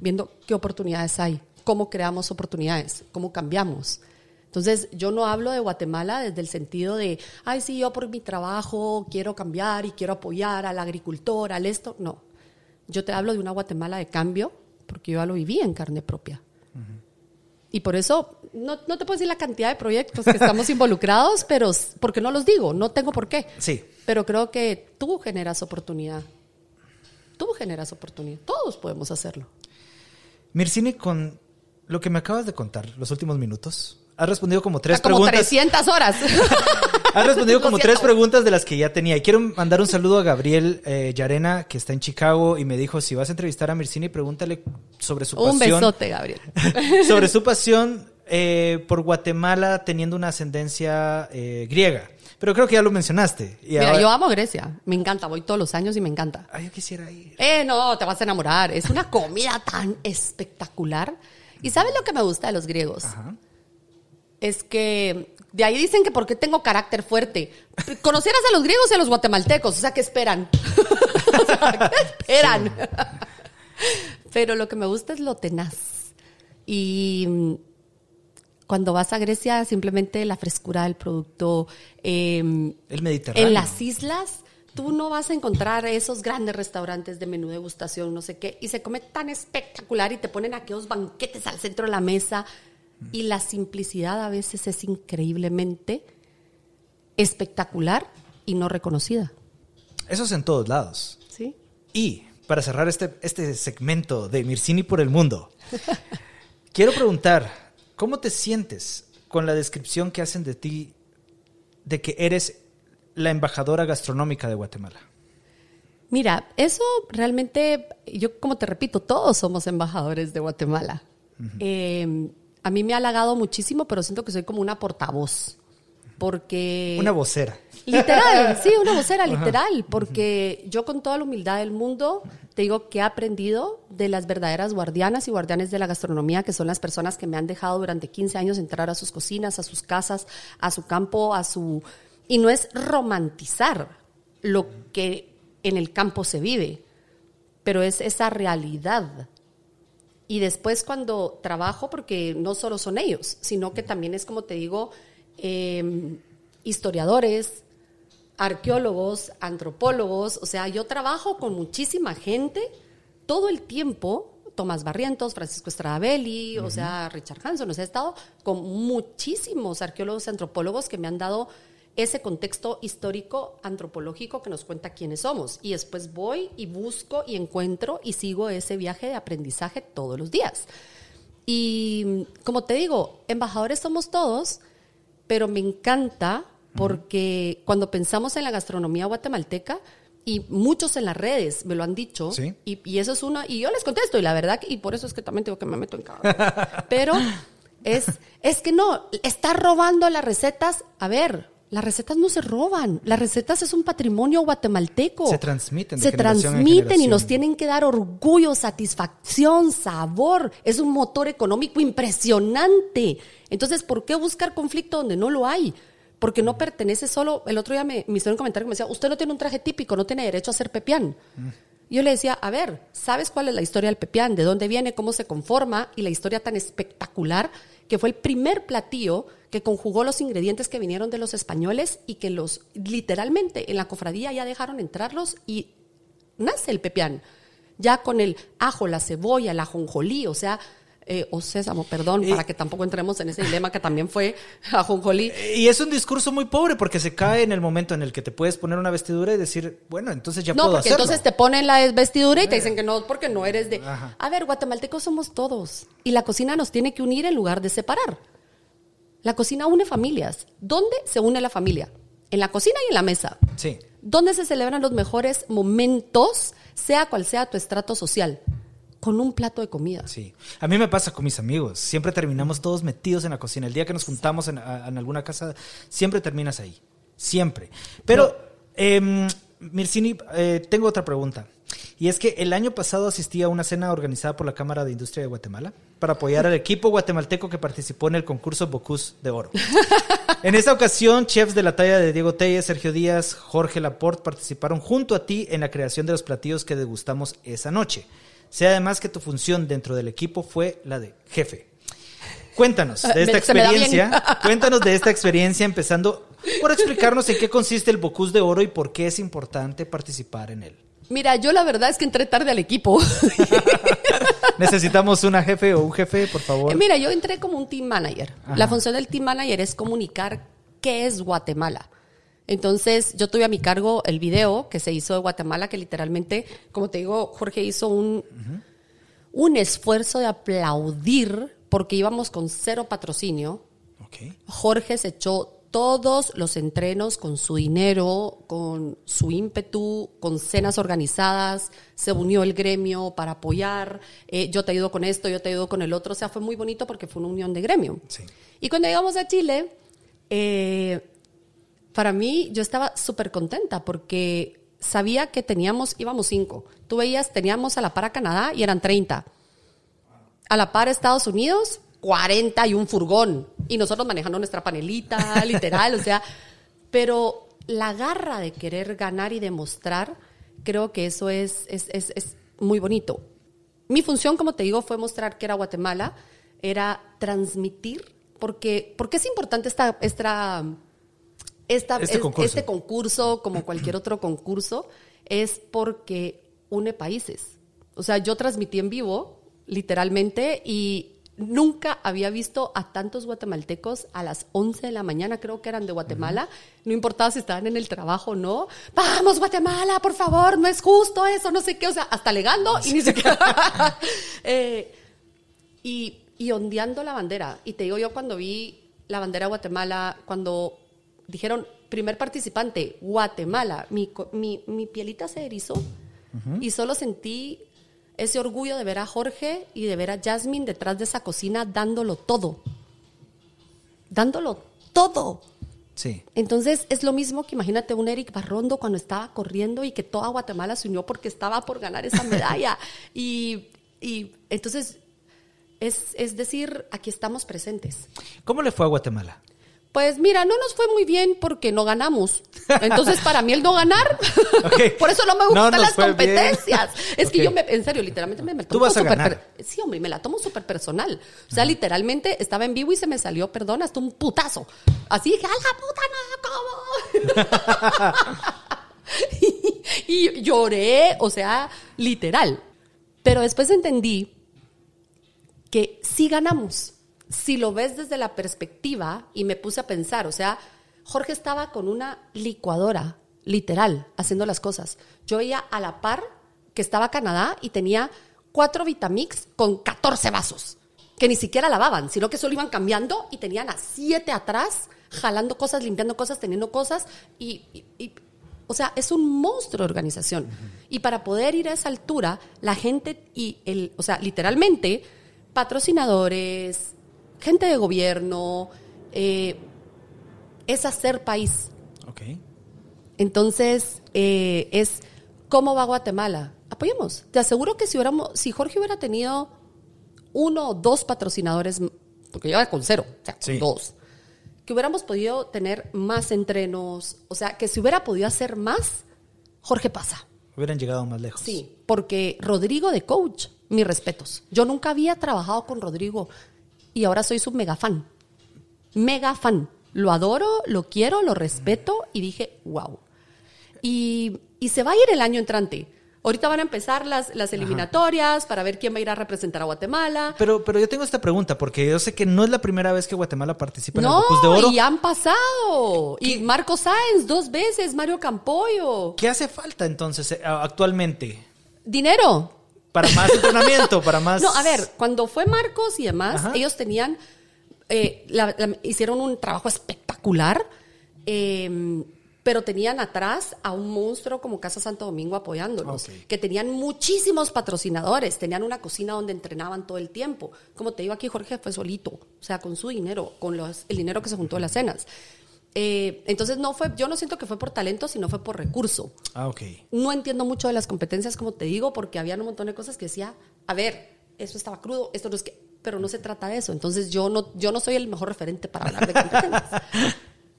viendo qué oportunidades hay, cómo creamos oportunidades, cómo cambiamos. Entonces, yo no hablo de Guatemala desde el sentido de, ay, sí, yo por mi trabajo quiero cambiar y quiero apoyar al agricultor, al esto. No. Yo te hablo de una Guatemala de cambio, porque yo ya lo viví en carne propia. Y por eso, no, no te puedo decir la cantidad de proyectos que estamos *laughs* involucrados, pero porque no los digo, no tengo por qué. Sí. Pero creo que tú generas oportunidad. Tú generas oportunidad. Todos podemos hacerlo. Mircini, con lo que me acabas de contar, los últimos minutos, has respondido como tres como preguntas. 300 horas. *laughs* Has respondido como tres preguntas de las que ya tenía. Y quiero mandar un saludo a Gabriel eh, Yarena, que está en Chicago, y me dijo, si vas a entrevistar a Mircini, pregúntale sobre su Un pasión. besote, Gabriel. *laughs* sobre su pasión eh, por Guatemala teniendo una ascendencia eh, griega. Pero creo que ya lo mencionaste. Y Mira, ahora- yo amo Grecia. Me encanta. Voy todos los años y me encanta. Ay, yo quisiera ir. Eh, no, te vas a enamorar. Es una comida tan espectacular. ¿Y sabes lo que me gusta de los griegos? Ajá. Es que de ahí dicen que porque tengo carácter fuerte. Conocieras a los griegos y a los guatemaltecos, o sea, ¿qué esperan? *laughs* O sea, ¿Qué esperan? Pero lo que me gusta es lo tenaz. Y cuando vas a Grecia, simplemente la frescura del producto. em, El Mediterráneo. en las islas, tú no vas a encontrar esos grandes restaurantes de menú degustación, no sé qué, y se come tan espectacular y te ponen aquellos banquetes al centro de la mesa. Y la simplicidad a veces es increíblemente espectacular y no reconocida. Eso es en todos lados. ¿Sí? Y para cerrar este, este segmento de Mircini por el mundo, *laughs* quiero preguntar, ¿cómo te sientes con la descripción que hacen de ti de que eres la embajadora gastronómica de Guatemala? Mira, eso realmente, yo como te repito, todos somos embajadores de Guatemala. Eh, a mí me ha halagado muchísimo, pero siento que soy como una portavoz. Porque. Una vocera. Literal, *laughs* sí, una vocera, literal. Porque yo, con toda la humildad del mundo, te digo que he aprendido de las verdaderas guardianas y guardianes de la gastronomía, que son las personas que me han dejado durante 15 años entrar a sus cocinas, a sus casas, a su campo, a su. Y no es romantizar lo que en el campo se vive, pero es esa realidad. Y después cuando trabajo, porque no solo son ellos, sino que también es como te digo, em, historiadores, arqueólogos, antropólogos, o sea, yo trabajo con muchísima gente todo el tiempo, Tomás Barrientos, Francisco Stradabelli, o sea, Richard Hanson, o sea, he estado con muchísimos arqueólogos, antropólogos que me han dado ese contexto histórico antropológico que nos cuenta quiénes somos. Y después voy y busco y encuentro y sigo ese viaje de aprendizaje todos los días. Y como te digo, embajadores somos todos, pero me encanta porque cuando pensamos en la gastronomía guatemalteca, y muchos en las redes me lo han dicho, y, eso es una, y yo les contesto, y la verdad, y por eso es que también tengo que me meto en cada. *laughs* Pero es, es que no, está robando las recetas. A ver, las recetas no se roban, las recetas es un patrimonio guatemalteco. Se transmiten. se transmiten y nos tienen que dar orgullo, satisfacción, sabor. Es un motor económico impresionante. Entonces, ¿por qué buscar conflicto donde no lo hay? Porque no pertenece solo. El otro día me, me hicieron un comentario que me decía: Usted no tiene un traje típico, no tiene derecho a ser pepián. Yo le decía, a ver, ¿sabes cuál es la historia del pepián? ¿De dónde viene? ¿Cómo se conforma? Y la historia tan espectacular que fue el primer platillo que conjugó los ingredientes que vinieron de los españoles y que los literalmente en la cofradía ya dejaron entrarlos y nace el pepián. Ya con el ajo, la cebolla, el ajonjolí, o sea, eh, o sésamo, perdón, para que tampoco entremos en ese dilema que también fue *laughs* ajonjolí. Y es un discurso muy pobre porque se cae en el momento en el que te puedes poner una vestidura y decir, bueno, entonces ya puedo hacerlo. No, porque entonces te ponen la vestidura y te dicen que no, porque no eres de... A ver, guatemaltecos somos todos y la cocina nos tiene que unir en lugar de separar. La cocina une familias. ¿Dónde se une la familia? En la cocina y en la mesa. Sí. ¿Dónde se celebran los mejores momentos, sea cual sea tu estrato social? Con un plato de comida. Sí. A mí me pasa con mis amigos. Siempre terminamos todos metidos en la cocina. El día que nos juntamos en, alguna casa, siempre terminas ahí. Siempre. Pero, eh, Mircini, eh, tengo otra pregunta. Y es que el año pasado asistí a una cena organizada por la Cámara de Industria de Guatemala para apoyar al equipo guatemalteco que participó en el concurso Bocuse de Oro. *laughs* En esta ocasión, chefs de la talla de Diego Telles, Sergio Díaz, Jorge Laporte participaron junto a ti en la creación de los platillos que degustamos esa noche. Sea además que tu función dentro del equipo fue la de jefe. Cuéntanos de esta experiencia. *laughs* Cuéntanos de esta experiencia, empezando por explicarnos en qué consiste el Bocus de Oro y por qué es importante participar en él. Mira, yo la verdad es que entré tarde al equipo. *laughs* Necesitamos una jefe o un jefe, por favor. Mira, yo entré como un team manager. La función del team manager es comunicar qué es Guatemala. Entonces, yo tuve a mi cargo el video que se hizo de Guatemala, que literalmente, como te digo, Jorge hizo un, un esfuerzo de aplaudir porque íbamos con cero patrocinio. Jorge se echó todos los entrenos con su dinero, con su ímpetu, con cenas organizadas, se unió el gremio para apoyar, eh, yo te ayudo con esto, yo te ayudo con el otro, o sea, fue muy bonito porque fue una unión de gremio. Y cuando llegamos a Chile, eh, para mí yo estaba súper contenta porque sabía que teníamos, íbamos cinco. Tú veías, teníamos a la par a Canadá y eran 30. A la par a Estados Unidos, 40 y un furgón. Y nosotros manejando nuestra panelita, *laughs* literal, o sea. Pero la garra de querer ganar y demostrar, creo que eso es, es, es, es muy bonito. Mi función, como te digo, fue mostrar que era Guatemala, era transmitir, porque, porque es importante esta, esta este, este, concurso. como cualquier otro concurso, es porque une países. O sea, yo transmití en vivo, literalmente, y nunca había visto a tantos guatemaltecos a las 11 de la mañana, creo que eran de Guatemala, no importaba si estaban en el trabajo o no, vamos Guatemala, por favor, no es justo eso, no sé qué, o sea, hasta alegando y ni siquiera... *laughs* Eh, y, y ondeando la bandera. Y te digo yo cuando vi la bandera de Guatemala, cuando dijeron primer participante, Guatemala, mi, mi, mi pielita se erizó y solo sentí ese orgullo de ver a Jorge y de ver a Jasmine detrás de esa cocina dándolo todo. Dándolo todo. Sí. Entonces es lo mismo que imagínate un Eric Barrondo cuando estaba corriendo y que toda Guatemala se unió porque estaba por ganar esa medalla. *laughs* y, y entonces es, es decir, aquí estamos presentes. ¿Cómo le fue a Guatemala? Pues mira, no nos fue muy bien porque no ganamos. Entonces, para mí el no ganar, *laughs* por eso no me gustan las bien. competencias. Es que yo me, en serio, literalmente me, me Tú tomo vas a súper ganar. per- Sí, hombre, me la tomo súper personal. O sea, literalmente estaba en vivo y se me salió, perdón, hasta un putazo. Así dije, ¡a la puta no! ¿Cómo? *laughs* y, y lloré, o sea, literal. Pero después entendí que sí ganamos. Si lo ves desde la perspectiva, y me puse a pensar, o sea, Jorge estaba con una licuadora, literal, haciendo las cosas. Yo veía a la par que estaba Canadá y tenía cuatro Vitamix con 14 vasos, que ni siquiera lavaban, sino que solo iban cambiando y tenían a siete atrás, jalando cosas, limpiando cosas, teniendo cosas, y, y- y- o sea, es un monstruo de organización. Y para poder ir a esa altura, la gente y el, o sea, literalmente, patrocinadores, gente de gobierno, eh, es hacer país. Ok. Entonces, eh, es cómo va Guatemala. Apoyemos. Te aseguro que si hubiéramos, si Jorge hubiera tenido uno o dos patrocinadores, porque yo era con cero, o sea, Sí. dos, que hubiéramos podido tener más entrenos, o sea, que si hubiera podido hacer más, Jorge pasa. Hubieran llegado más lejos. Sí, porque Rodrigo de coach, mis respetos. Yo nunca había trabajado con Rodrigo y ahora soy su mega fan. Mega fan. Lo adoro, lo quiero, lo respeto y dije, wow. Y, y se va a ir el año entrante. Ahorita van a empezar las, las eliminatorias para ver quién va a ir a representar a Guatemala. Pero, pero yo tengo esta pregunta, porque yo sé que no es la primera vez que Guatemala participa en No, el de Oro. y han pasado. Y Marco Sáenz dos veces, Mario Campoyo. ¿Qué hace falta entonces eh, actualmente? Dinero. Para más entrenamiento, para más... No, a ver, cuando fue Marcos y demás, Ajá. ellos tenían, eh, la- la- hicieron un trabajo espectacular, eh, pero tenían atrás a un monstruo como Casa Santo Domingo apoyándolos, que tenían muchísimos patrocinadores, tenían una cocina donde entrenaban todo el tiempo. Como te digo aquí, Jorge fue solito, o sea, con su dinero, con los- el dinero que se juntó de las cenas. Eh, entonces no fue, yo no siento que fue por talento, sino fue por recurso Ah, ok. no entiendo mucho de las competencias, como te digo, porque había un montón de cosas que decía, a ver, esto estaba crudo, esto no es que, pero no se trata de eso. Entonces yo no, yo no soy el mejor referente para hablar de *laughs* competencias.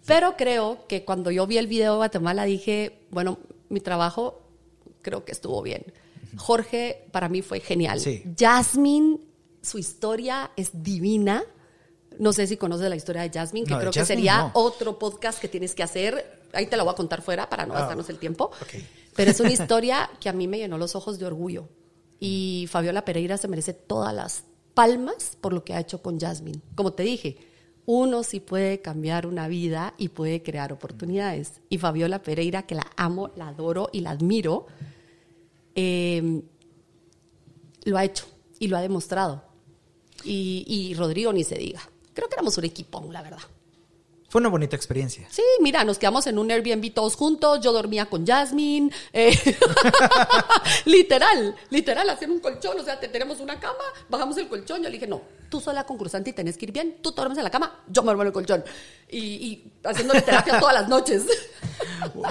pero creo que cuando yo vi el video de Guatemala dije, bueno, mi trabajo creo que estuvo bien. Jorge para mí fue genial. Sí. Jasmine, su historia es divina. No sé si conoces la historia de Jasmine, que No, creo que sería no. otro podcast que tienes que hacer. Ahí te lo voy a contar fuera para no Ah, gastarnos el tiempo. Pero es una *laughs* historia que a mí me llenó los ojos de orgullo. Y Fabiola Pereira se merece todas las palmas por lo que ha hecho con Jasmine. Como te dije, uno sí puede cambiar una vida y puede crear oportunidades. Y Fabiola Pereira, que la amo, la adoro y la admiro, eh, lo ha hecho y lo ha demostrado. Y, y Rodrigo ni se diga. Creo que éramos un equipón, la verdad. Fue una bonita experiencia. Sí, mira, nos quedamos en un Airbnb todos juntos, yo dormía con Jasmine, eh, *laughs* literal, literal, hacer un colchón, o sea, te- tenemos una cama, bajamos el colchón, yo le dije, no, tú sos la concursante y tenés que ir bien, tú te duermes en la cama, yo me duermo en el colchón, y, y haciéndole terapia todas las noches. *laughs*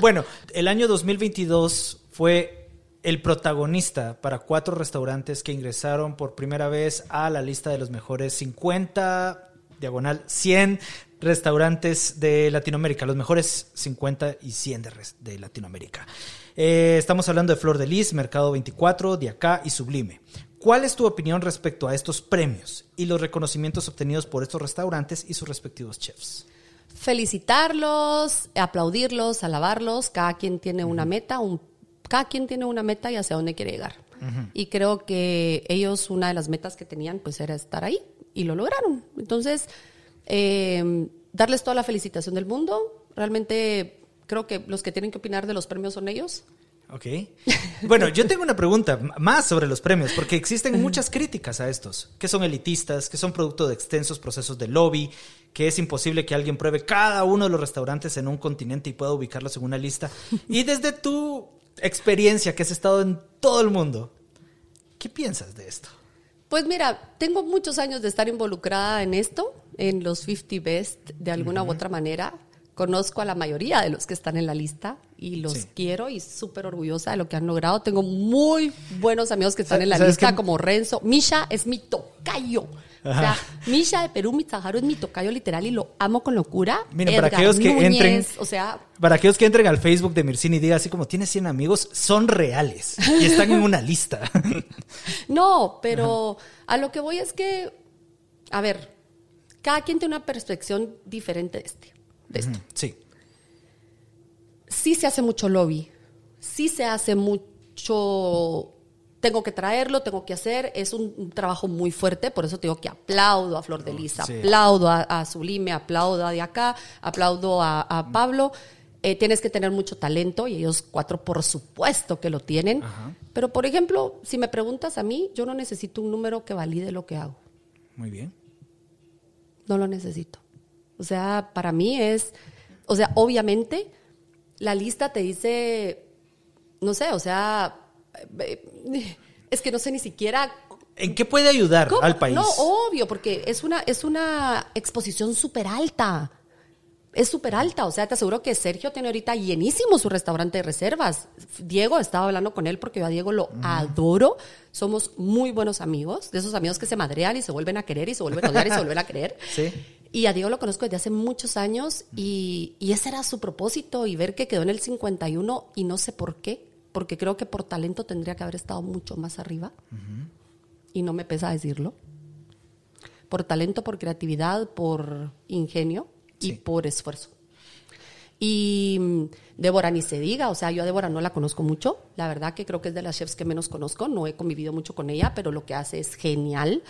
Bueno, el año 2022 fue el protagonista para cuatro restaurantes que ingresaron por primera vez a la lista de los mejores 50, diagonal 100 restaurantes de Latinoamérica, los mejores 50 y 100 de, Latinoamérica. Eh, estamos hablando de Flor de Lis, Mercado 24, de acá y Sublime. ¿Cuál es tu opinión respecto a estos premios y los reconocimientos obtenidos por estos restaurantes y sus respectivos chefs? Felicitarlos, aplaudirlos, alabarlos, cada quien tiene una meta, un, cada quien tiene una meta y hacia dónde quiere llegar. Y creo que ellos, una de las metas que tenían, pues era estar ahí. y lo lograron. Entonces, eh, darles toda la felicitación del mundo. Realmente creo que los que tienen que opinar de los premios son ellos. Ok. Bueno, yo tengo una pregunta más sobre los premios, porque existen muchas críticas a estos, que son elitistas, que son producto de extensos procesos de lobby, que es imposible que alguien pruebe cada uno de los restaurantes en un continente y pueda ubicarlos en una lista. Y desde tu experiencia, que has estado en todo el mundo, ¿qué piensas de esto? Pues mira, tengo muchos años de estar involucrada en esto, en los 50 Best, de alguna u otra manera. Conozco a la mayoría de los que están en la lista y los Sí. quiero y súper orgullosa de lo que han logrado. Tengo muy buenos amigos que están en la ¿Sabes lista, como Renzo. Misha es mi tocayo. *laughs* O sea, Misha de Perú, Mitzajaro es mi tocayo literal y lo amo con locura. Miren, para aquellos que Núñez, entren- O sea, Para aquellos que entren al Facebook de Mircini y digan así como tiene 100 amigos, son reales y están en una lista. *laughs* No, pero a lo que voy es que, a ver, cada quien tiene una percepción diferente de, este, de esto. Sí. Sí se hace mucho lobby, sí se hace mucho, tengo que traerlo, tengo que hacer, es un, un trabajo muy fuerte, por eso te digo que aplaudo a Flor de Lisa, sí. aplaudo a, a Sublime, aplaudo a de acá, aplaudo a, a Pablo. Eh, tienes que tener mucho talento y ellos cuatro por supuesto que lo tienen. Ajá. Pero por ejemplo, si me preguntas a mí, yo no necesito un número que valide lo que hago. Muy bien. No lo necesito. O sea, para mí es, o sea, obviamente la lista te dice, no sé, o sea, *laughs* es que no sé ni siquiera ¿En qué puede ayudar ¿Cómo? al país? No, obvio, porque es una, es una exposición súper alta. Es súper alta. O sea, te aseguro que Sergio tiene ahorita llenísimo su restaurante de reservas. Diego, estaba hablando con él porque yo a Diego lo adoro. Somos muy buenos amigos, de esos amigos que se madrean y se vuelven a querer y se vuelven a odiar y se vuelven a querer. *laughs* Sí. Y a Diego lo conozco desde hace muchos años y, y ese era su propósito y ver que quedó en el 51 y no sé por qué, porque creo que por talento tendría que haber estado mucho más arriba y no me pesa decirlo. Por talento, por creatividad, por ingenio y Sí. por esfuerzo. Y mm, Débora ni se diga, o sea, yo a Débora no la conozco mucho, la verdad que creo que es de las chefs que menos conozco, no he convivido mucho con ella, pero lo que hace es genial,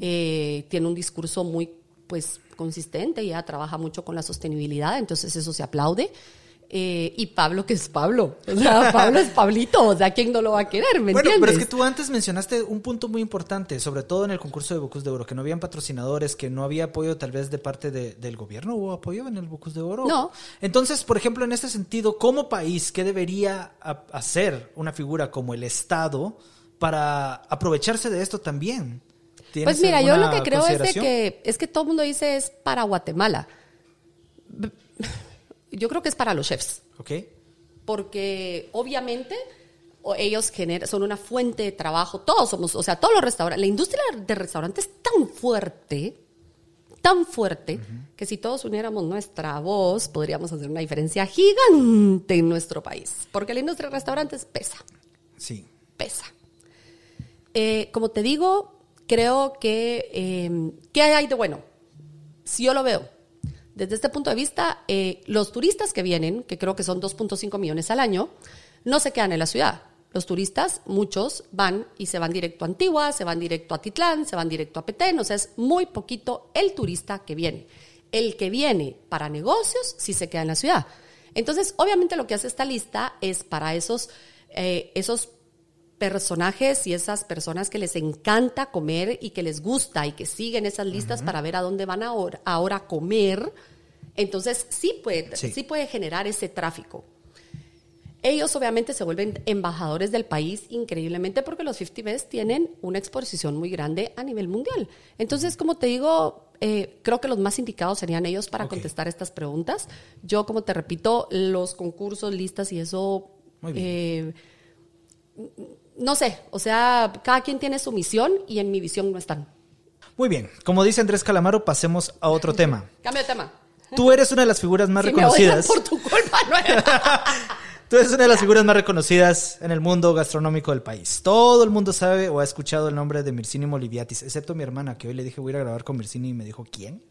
Eh, tiene un discurso muy pues consistente, ella trabaja mucho con la sostenibilidad, entonces eso se aplaude. Eh, y Pablo, que es Pablo, o sea, *laughs* Pablo es Pablito, o sea, ¿quién no lo va a querer? ¿Me bueno, entiendes? pero es que tú antes mencionaste un punto muy importante, sobre todo en el concurso de Bocus de Oro, que no habían patrocinadores, que no había apoyo tal vez de parte de- del gobierno. ¿Hubo apoyo en el Bocus de Oro? No. Entonces, por ejemplo, en este sentido, como país, ¿qué debería hacer una figura como el Estado para aprovecharse de esto también? ¿Tienes Pues mira, yo lo que creo es de que es que todo el mundo dice es para Guatemala. Yo creo que es para los chefs, Ok. porque obviamente ellos generan, son una fuente de trabajo. Todos somos, o sea, todos los restaurantes, la industria de restaurantes es tan fuerte, tan fuerte, que si todos uniéramos nuestra voz, podríamos hacer una diferencia gigante en nuestro país, porque la industria de restaurantes pesa Sí. pesa. Eh, como te digo, creo que, eh, ¿qué hay de bueno? Si yo lo veo, desde este punto de vista, eh, los turistas que vienen, que creo que son 2.5 millones al año, no se quedan en la ciudad. Los turistas, muchos, van y se van directo a Antigua, se van directo a Titlán, se van directo a Petén, o sea, es muy poquito el turista que viene. El que viene para negocios sí se queda en la ciudad. Entonces, obviamente lo que hace esta lista es para esos, eh, esos personajes y esas personas que les encanta comer y que les gusta y que siguen esas listas para ver a dónde van ahora, ahora a comer. Entonces, sí puede, Sí. sí puede generar ese tráfico. Ellos obviamente se vuelven embajadores del país increíblemente porque los 50 Best tienen una exposición muy grande a nivel mundial. Entonces, como te digo, eh, creo que los más indicados serían ellos para contestar estas preguntas. Yo, como te repito, los concursos, listas y eso... Muy bien. eh, no sé, o sea, cada quien tiene su misión y en mi visión no están. Muy bien. Como dice Andrés Calamaro, pasemos a otro tema. *laughs* Cambio de tema. Tú eres una de las figuras más *laughs* Si me reconocidas. por tu culpa, no es- *laughs* Tú eres una de las figuras más reconocidas en el mundo gastronómico del país. Todo el mundo sabe o ha escuchado el nombre de Mircini Moliviatis, excepto mi hermana, que hoy le dije voy a ir a grabar con Mircini y me dijo, ¿quién?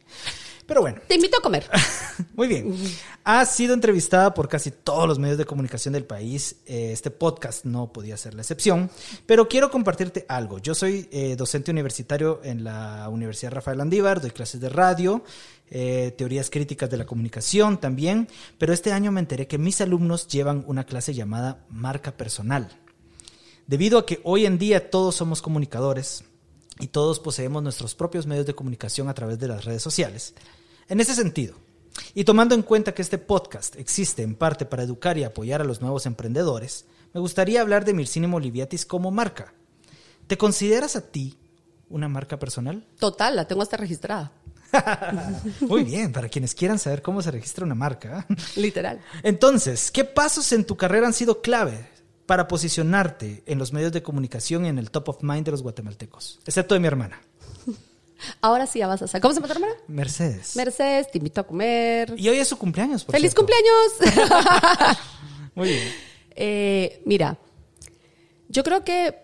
Pero bueno. Te invito a comer. *laughs* Muy bien. Has sido entrevistada por casi todos los medios de comunicación del país. Eh, este podcast no podía ser la excepción. Pero quiero compartirte algo. Yo soy eh, docente universitario en la Universidad Rafael Andívar, doy clases de radio, eh, teorías críticas de la comunicación también. Pero este año me enteré que mis alumnos llevan una clase llamada marca personal. Debido a que hoy en día todos somos comunicadores y todos poseemos nuestros propios medios de comunicación a través de las redes sociales. En ese sentido, y tomando en cuenta que este podcast existe en parte para educar y apoyar a los nuevos emprendedores, me gustaría hablar de Mircini Moliviatis como marca. ¿Te consideras a ti una marca personal? Total, la tengo hasta registrada. *laughs* Muy bien, para quienes quieran saber cómo se registra una marca. *laughs* Literal. Entonces, ¿qué pasos en tu carrera han sido clave para posicionarte en los medios de comunicación y en el top of mind de los guatemaltecos? Excepto de mi hermana. Ahora sí ya vas a saber. ¿Cómo se llama tu hermana? Mercedes. Mercedes, te invito a comer. y hoy es su cumpleaños. Por ¡Feliz cierto. cumpleaños! *laughs* Muy bien. Eh, mira, yo creo que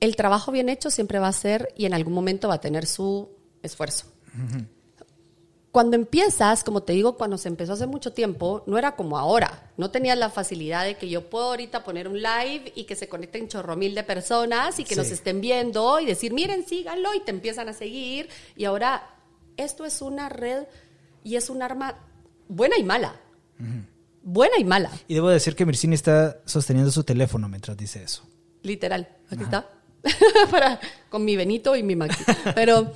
el trabajo bien hecho siempre va a ser y en algún momento va a tener su esfuerzo. Cuando empiezas, como te digo, cuando se empezó hace mucho tiempo, no era como ahora. No tenías la facilidad de que yo puedo ahorita poner un live y que se conecten chorro mil de personas y que Sí. nos estén viendo y decir, miren, síganlo y te empiezan a seguir. Y ahora, esto es una red y es un arma buena y mala. Buena y mala. Y debo decir que Mircini está sosteniendo su teléfono mientras dice eso. Literal, aquí está. *laughs* Para, con mi Benito y mi Maxi. Pero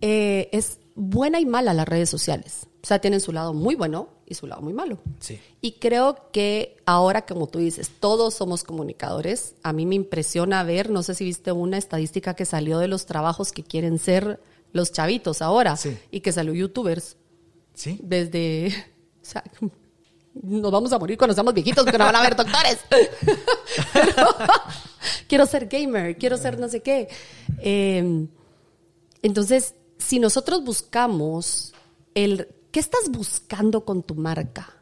eh, es buena y mala las redes sociales. O sea, tienen su lado muy bueno y su lado muy malo. Sí. Y creo que ahora, como tú dices, todos somos comunicadores. A mí me impresiona ver, no sé si viste una estadística que salió de los trabajos que quieren ser los chavitos ahora Sí. y que salió youtubers ¿Sí? desde... *laughs* O sea, nos vamos a morir cuando seamos viejitos porque no van a haber doctores. *laughs* Pero, quiero ser gamer, quiero ser no sé qué. Eh, entonces, si nosotros buscamos el... ¿Qué estás buscando con tu marca?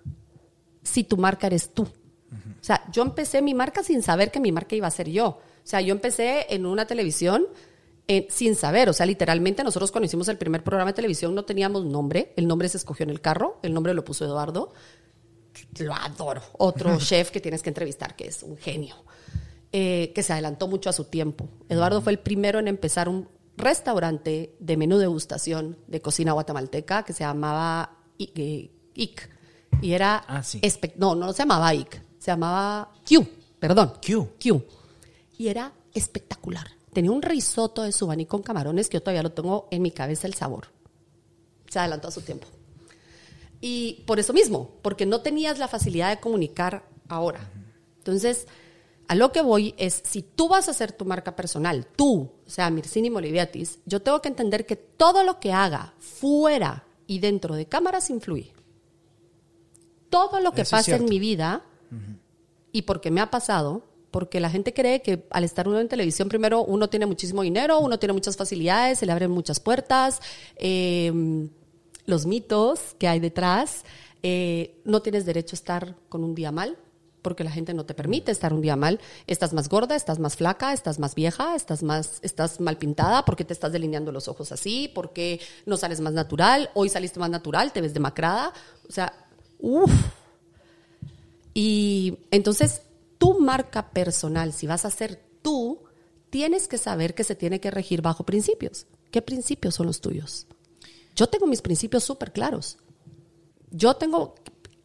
Si tu marca eres tú. O sea, yo empecé mi marca sin saber que mi marca iba a ser yo. O sea, yo empecé en una televisión eh, sin saber. O sea, literalmente nosotros cuando hicimos el primer programa de televisión no teníamos nombre. El nombre se escogió en el carro. El nombre lo puso Eduardo. Lo adoro. Otro *laughs* chef que tienes que entrevistar, que es un genio. eh, que se adelantó mucho a su tiempo. Eduardo fue el primero en empezar un restaurante de menú degustación de cocina guatemalteca que se llamaba I- eh, IC. Y era... Ah, sí. No, no se llamaba IC. Se llamaba Q, perdón. Q. Q. Y era espectacular. Tenía un risotto de subaní con camarones que yo todavía lo tengo en mi cabeza el sabor. Se adelantó a su tiempo. Y por eso mismo, porque no tenías la facilidad de comunicar ahora. Entonces, a lo que voy es, si tú vas a hacer tu marca personal, tú, o sea, Mircini Moliviatis, yo tengo que entender que todo lo que haga fuera y dentro de cámaras influye. Todo lo que Eso pasa en mi vida, y porque me ha pasado, porque la gente cree que al estar uno en televisión, primero uno tiene muchísimo dinero, uno tiene muchas facilidades, se le abren muchas puertas, eh, los mitos que hay detrás, eh, no tienes derecho a estar con un día mal, porque la gente no te permite estar un día mal. Estás más gorda, estás más flaca, estás más vieja, estás más, estás mal pintada, porque te estás delineando los ojos así, porque no sales más natural, hoy saliste más natural, te ves demacrada, o sea, uff. Y entonces, tu marca personal, si vas a ser tú, tienes que saber que se tiene que regir bajo principios. ¿Qué principios son los tuyos? Yo tengo mis principios súper claros. Yo tengo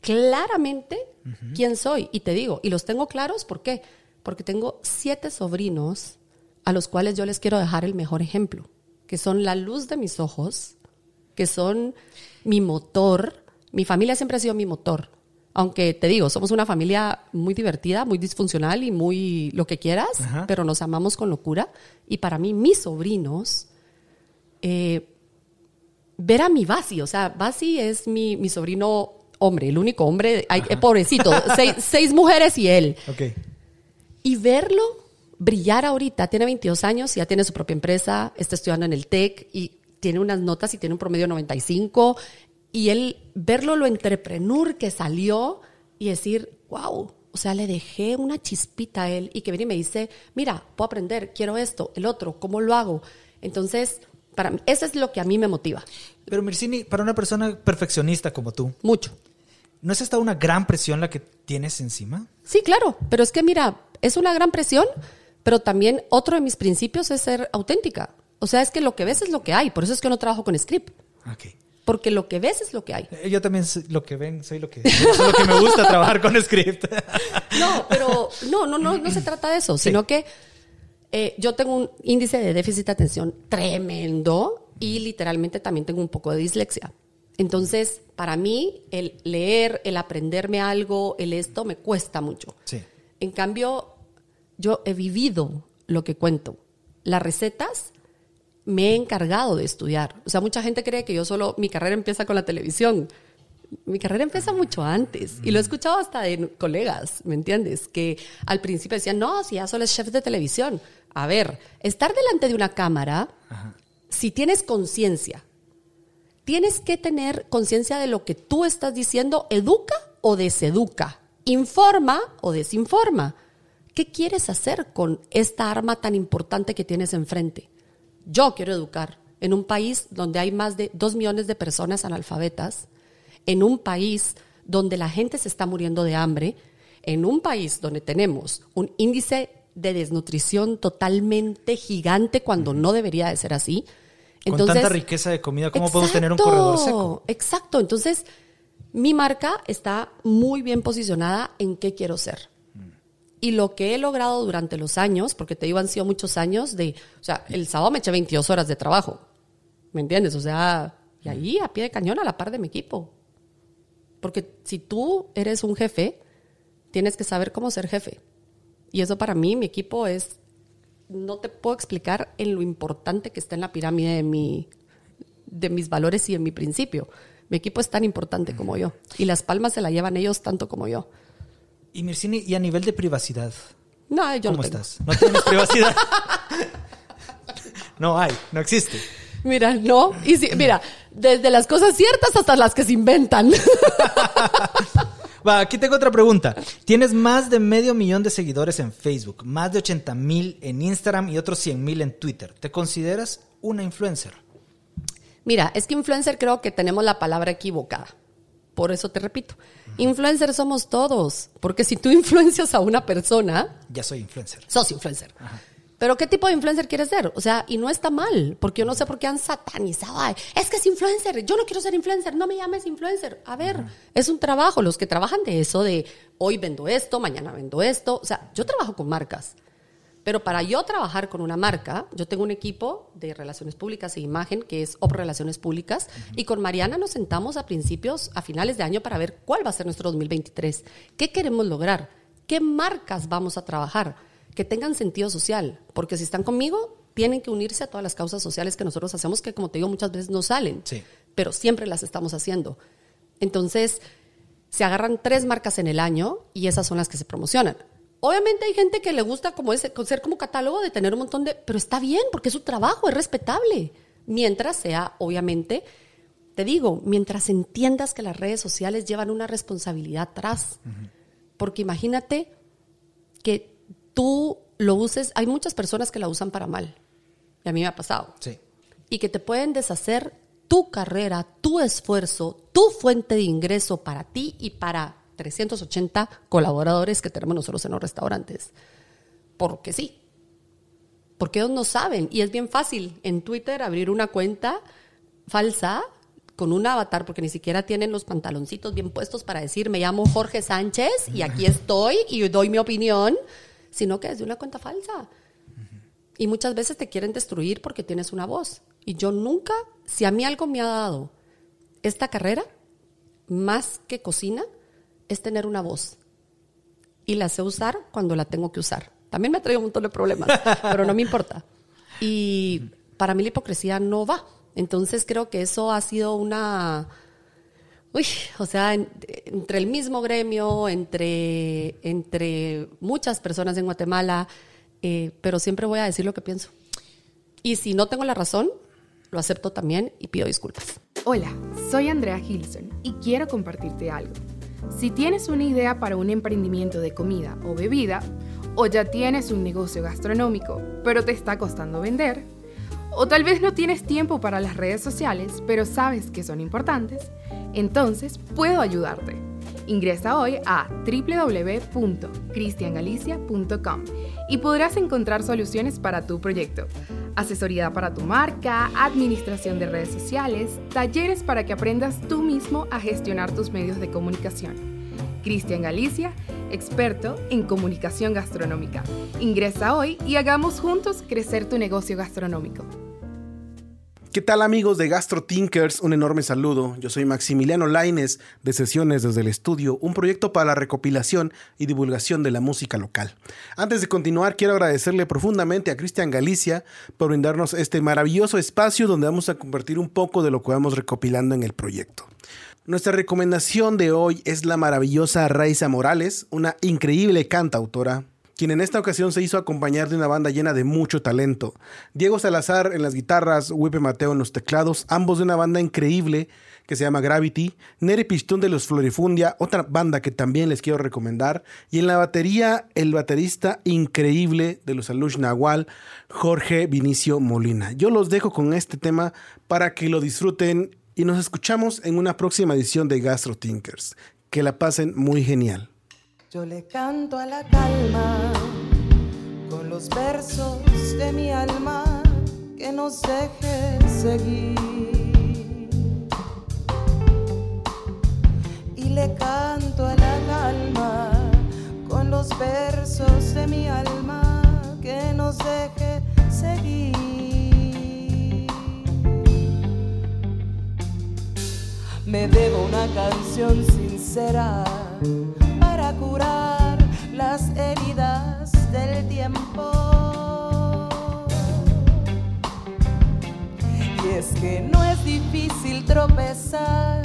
claramente quién soy y te digo, y los tengo claros, ¿por qué? Porque tengo siete sobrinos a los cuales yo les quiero dejar el mejor ejemplo, que son la luz de mis ojos, que son mi motor. Mi familia siempre ha sido mi motor. Aunque te digo, somos una familia muy divertida, muy disfuncional y muy lo que quieras, Ajá. pero nos amamos con locura. Y para mí, mis sobrinos, eh, ver a mi Basi, o sea, Basi es mi, mi sobrino hombre, el único hombre, pobrecito, *laughs* seis, seis mujeres y él. Ok. Y verlo brillar ahorita, tiene 22 años, ya tiene su propia empresa, está estudiando en el TEC y tiene unas notas y tiene un promedio de 95. Y él, verlo lo entrepreneur que salió y decir, wow, o sea, le dejé una chispita a él y que viene y me dice, mira, puedo aprender, quiero esto, el otro, ¿cómo lo hago? Entonces, Para mí, eso es lo que a mí me motiva. Pero Mircini, para una persona perfeccionista como tú, Mucho. ¿No es esta una gran presión la que tienes encima? Sí, claro, pero es que mira, es una gran presión, pero también otro de mis principios es ser auténtica. O sea, es que lo que ves es lo que hay, por eso es que no trabajo con script, Ok. porque lo que ves es lo que hay. Eh, Yo también soy lo que ven, soy lo que, *laughs* eso es lo que me gusta trabajar con script. *laughs* No, pero no, no, no, no se trata de eso, Sí. sino que eh, yo tengo un índice de déficit de atención tremendo y literalmente también tengo un poco de dislexia. Entonces, para mí, el leer, el aprenderme algo, el esto, me cuesta mucho. Sí. En cambio, yo he vivido lo que cuento. Las recetas me he encargado de estudiar. O sea, mucha gente cree que yo solo, mi carrera empieza con la televisión. Mi carrera empieza mucho antes. Y lo he escuchado hasta de colegas, ¿me entiendes? Que al principio decían, no, si ya solo es chef de televisión. A ver, estar delante de una cámara, si tienes conciencia, tienes que tener conciencia de lo que tú estás diciendo, educa o deseduca, informa o desinforma. ¿Qué quieres hacer con esta arma tan importante que tienes enfrente? Yo quiero educar en un país donde hay más de dos millones de personas analfabetas, en un país donde la gente se está muriendo de hambre, en un país donde tenemos un índice de desnutrición totalmente gigante cuando no debería de ser así. Con tanta riqueza de comida, ¿cómo podemos tener un Exacto, corredor seco? Exacto. Entonces, mi marca está muy bien posicionada en qué quiero ser. Y lo que he logrado durante los años, porque te digo, han sido muchos años de, o sea, el sábado me eché 22 horas de trabajo. ¿Me entiendes? O sea, y ahí a pie de cañón a la par de mi equipo. Porque si tú eres un jefe, tienes que saber cómo ser jefe. Y eso para mí, mi equipo es, no te puedo explicar en lo importante que está en la pirámide de, mi, de mis valores y en mi principio. Mi equipo es tan importante como yo. Y las palmas se la llevan ellos tanto como yo. Y Mircini, y a nivel de privacidad, No, yo ¿cómo no tengo. estás? ¿No tienes privacidad? no hay, no existe. Mira, no. Y sí, mira, desde las cosas ciertas hasta las que se inventan. *laughs* Va, aquí tengo otra pregunta. Tienes más de medio millón de seguidores en Facebook, más de 80 mil en Instagram y otros 100 mil en Twitter. ¿Te consideras una influencer? Mira, es que influencer creo que tenemos la palabra equivocada. Por eso te repito, influencer somos todos. Porque si tú *laughs* influencias a una persona, Ya soy influencer. sos influencer. Pero ¿qué tipo de influencer quieres ser? O sea, y no está mal, porque yo no sé por qué han satanizado. Ay, es que es influencer, yo no quiero ser influencer, no me llames influencer. A ver, es un trabajo, los que trabajan de eso, de hoy vendo esto, mañana vendo esto. O sea, yo trabajo con marcas. Pero para yo trabajar con una marca, yo tengo un equipo de relaciones públicas e imagen que es OP Relaciones Públicas y con Mariana nos sentamos a principios, a finales de año para ver cuál va a ser nuestro 2023, qué queremos lograr, qué marcas vamos a trabajar, que tengan sentido social, porque si están conmigo tienen que unirse a todas las causas sociales que nosotros hacemos que como te digo muchas veces no salen, Sí. pero siempre las estamos haciendo. Entonces, se agarran tres marcas en el año y esas son las que se promocionan. Obviamente hay gente que le gusta como ese, ser como catálogo de tener un montón de, pero está bien porque es su trabajo, es respetable. Mientras sea, obviamente, te digo, mientras entiendas que las redes sociales llevan una responsabilidad atrás. Porque imagínate que tú lo uses, hay muchas personas que la usan para mal. Y a mí me ha pasado Sí. y que te pueden deshacer tu carrera, tu esfuerzo, tu fuente de ingreso para ti y para 380 colaboradores que tenemos nosotros en los restaurantes. Porque sí. Porque ellos no saben. Y es bien fácil en Twitter abrir una cuenta falsa con un avatar, porque ni siquiera tienen los pantaloncitos bien puestos para decir, me llamo Jorge Sánchez y aquí estoy y doy mi opinión, sino que es de una cuenta falsa. Y muchas veces te quieren destruir porque tienes una voz. Y yo nunca, si a mí algo me ha dado esta carrera, más que cocina, es tener una voz. Y la sé usar cuando la tengo que usar. También me ha traído un montón de problemas, *laughs* pero no me importa. Y para mí la hipocresía no va. Entonces creo que eso ha sido una... Uy, o sea, en- entre el mismo gremio, entre, entre muchas personas en Guatemala, eh, pero siempre voy a decir lo que pienso. Y si no tengo la razón, lo acepto también y pido disculpas. Hola, soy Andrea Gilson y quiero compartirte algo. Si tienes una idea para un emprendimiento de comida o bebida, o ya tienes un negocio gastronómico, pero te está costando vender, O tal vez no tienes tiempo para las redes sociales, pero sabes que son importantes. Entonces, puedo ayudarte. Ingresa hoy a www.cristiangalicia.com y podrás encontrar soluciones para tu proyecto. Asesoría para tu marca, administración de redes sociales, talleres para que aprendas tú mismo a gestionar tus medios de comunicación. Cristian Galicia, experto en comunicación gastronómica. Ingresa hoy y hagamos juntos crecer tu negocio gastronómico. ¿Qué tal amigos de Gastro Tinkers? Un enorme saludo. Yo soy Maximiliano Laines de Sesiones desde el Estudio, un proyecto para la recopilación y divulgación de la música local. Antes de continuar, quiero agradecerle profundamente a Cristian Galicia por brindarnos este maravilloso espacio donde vamos a compartir un poco de lo que vamos recopilando en el proyecto. Nuestra recomendación de hoy es la maravillosa Raiza Morales, una increíble cantautora, quien en esta ocasión se hizo acompañar de una banda llena de mucho talento. Diego Salazar en las guitarras, Wipe Mateo en los teclados, ambos de una banda increíble que se llama Gravity, Nere Pistón de los Florifundia, otra banda que también les quiero recomendar, y en la batería el baterista increíble de los Alush Nahual, Jorge Vinicio Molina. Yo los dejo con este tema para que lo disfruten y nos escuchamos en una próxima edición de Gastro Tinkers. Que la pasen muy genial. Yo le canto a la calma con los versos de mi alma que nos deje seguir. Y le canto a la calma con los versos de mi alma que nos deje seguir. Me debo una canción sincera curar las heridas del tiempo. Y es que no es difícil tropezar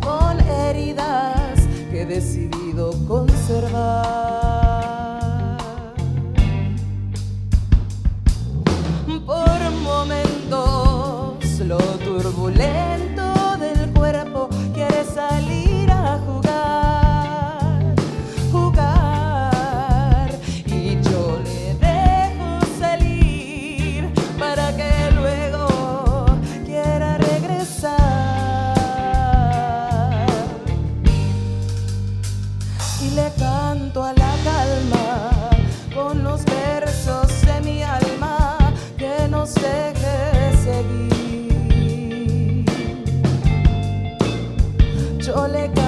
con heridas que he decidido conservar. Por momentos lo Yo le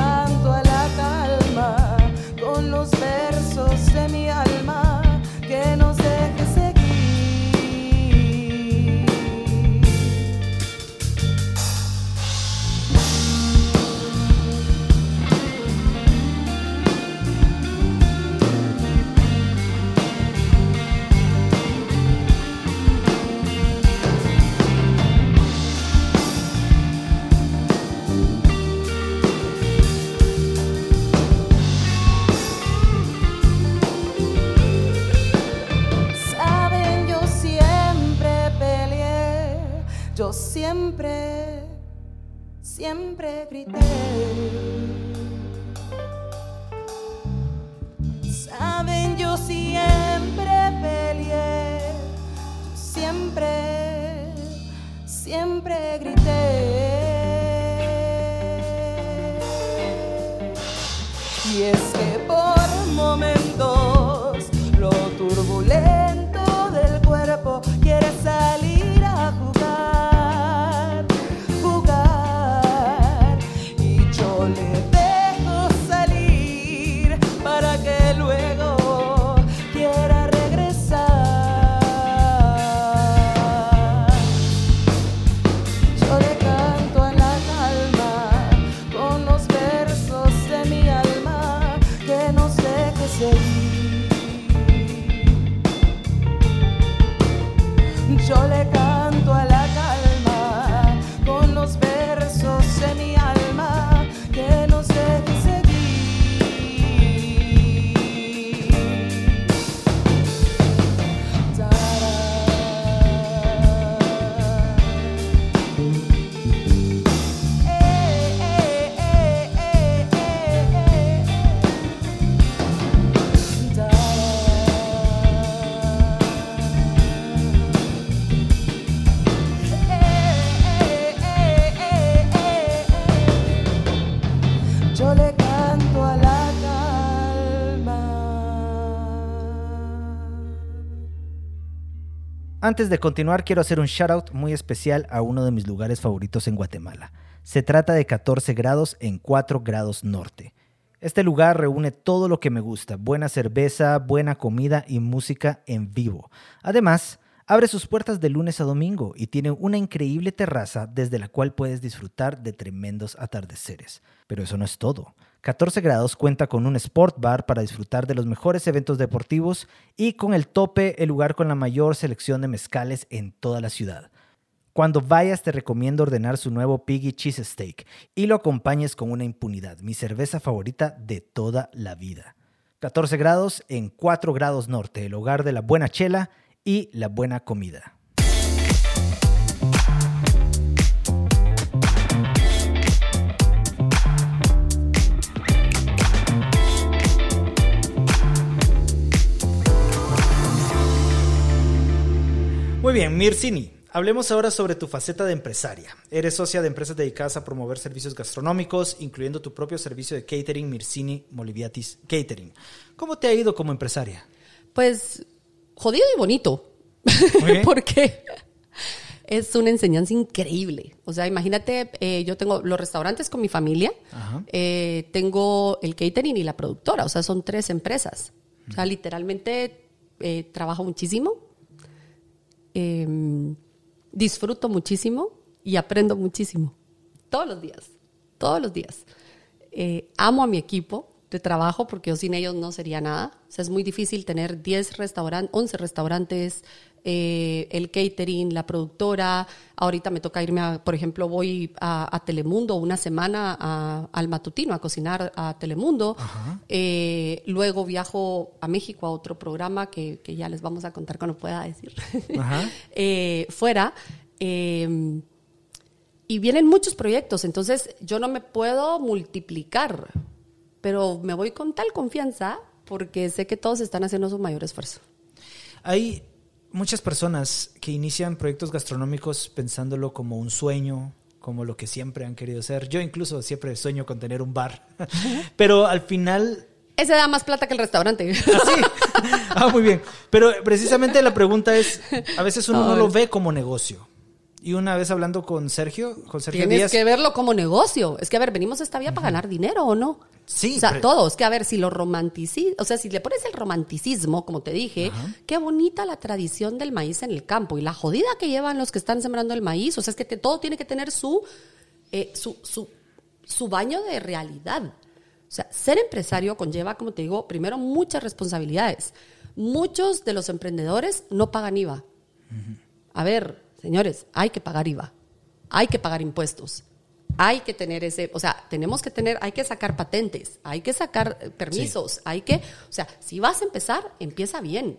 Antes de continuar, quiero hacer un shout out muy especial a uno de mis lugares favoritos en Guatemala. Se trata de 14 grados en 4 grados norte. Este lugar reúne todo lo que me gusta, buena cerveza, buena comida y música en vivo. Además, abre sus puertas de lunes a domingo y tiene una increíble terraza desde la cual puedes disfrutar de tremendos atardeceres. Pero eso no es todo. 14 grados cuenta con un sport bar para disfrutar de los mejores eventos deportivos y con el tope el lugar con la mayor selección de mezcales en toda la ciudad. Cuando vayas te recomiendo ordenar su nuevo Piggy Cheese Steak y lo acompañes con una impunidad, mi cerveza favorita de toda la vida. 14 grados en 4 grados norte, el hogar de la buena chela y la buena comida. Muy bien, Mircini, hablemos ahora sobre tu faceta de empresaria. Eres socia de empresas dedicadas a promover servicios gastronómicos, incluyendo tu propio servicio de catering Mircini Moliviatis Catering. ¿Cómo te ha ido como empresaria? Pues jodido y bonito. *laughs* Porque es una enseñanza increíble. O sea, imagínate, eh, yo tengo los restaurantes con mi familia, eh, tengo el catering y la productora, o sea, son tres empresas. O sea, literalmente eh, trabajo muchísimo, em, disfruto muchísimo y aprendo muchísimo. Todos los días, todos los días. amo a mi equipo de trabajo porque yo sin ellos no sería nada. O sea, es muy difícil tener 10 restaurantes, 11 restaurantes, eh, el catering, la productora. Ahorita me toca irme, a, por ejemplo, voy a, Telemundo una semana a, al matutino a cocinar a Telemundo. Eh, luego viajo a México a otro programa que, que, ya les vamos a contar cuando pueda decir. *laughs* eh, fuera. Eh, y vienen muchos proyectos, entonces yo no me puedo multiplicar, pero me voy con tal confianza porque sé que todos están haciendo su mayor esfuerzo. Hay muchas personas que inician proyectos gastronómicos pensándolo como un sueño, como lo que siempre han querido ser. Yo incluso siempre sueño con tener un bar, *laughs* pero al final... Ese da más plata que el restaurante. ¿Ah, *laughs* sí? ah, muy bien. Pero precisamente la pregunta es, a veces uno no lo ve como negocio. Y una vez hablando con Sergio, con Sergio Tienes Díaz, que verlo como negocio. Es que, a ver, venimos a esta vida para ganar dinero o no. Sí, O sea, pero- todo. Es que, a ver, si lo romanticismo, o sea, si le pones el romanticismo, como te dije, qué bonita la tradición del maíz en el campo y la jodida que llevan los que están sembrando el maíz. O sea, es que te- todo tiene que tener su, eh, su, su, su baño de realidad. O sea, ser empresario conlleva, como te digo, primero muchas responsabilidades. Muchos de los emprendedores no pagan IVA. A ver, señores, hay que pagar IVA, hay que pagar impuestos, hay que tener ese, o sea, tenemos que tener, hay que sacar patentes, hay que sacar eh, permisos, hay que, o sea, si vas a empezar, empieza bien.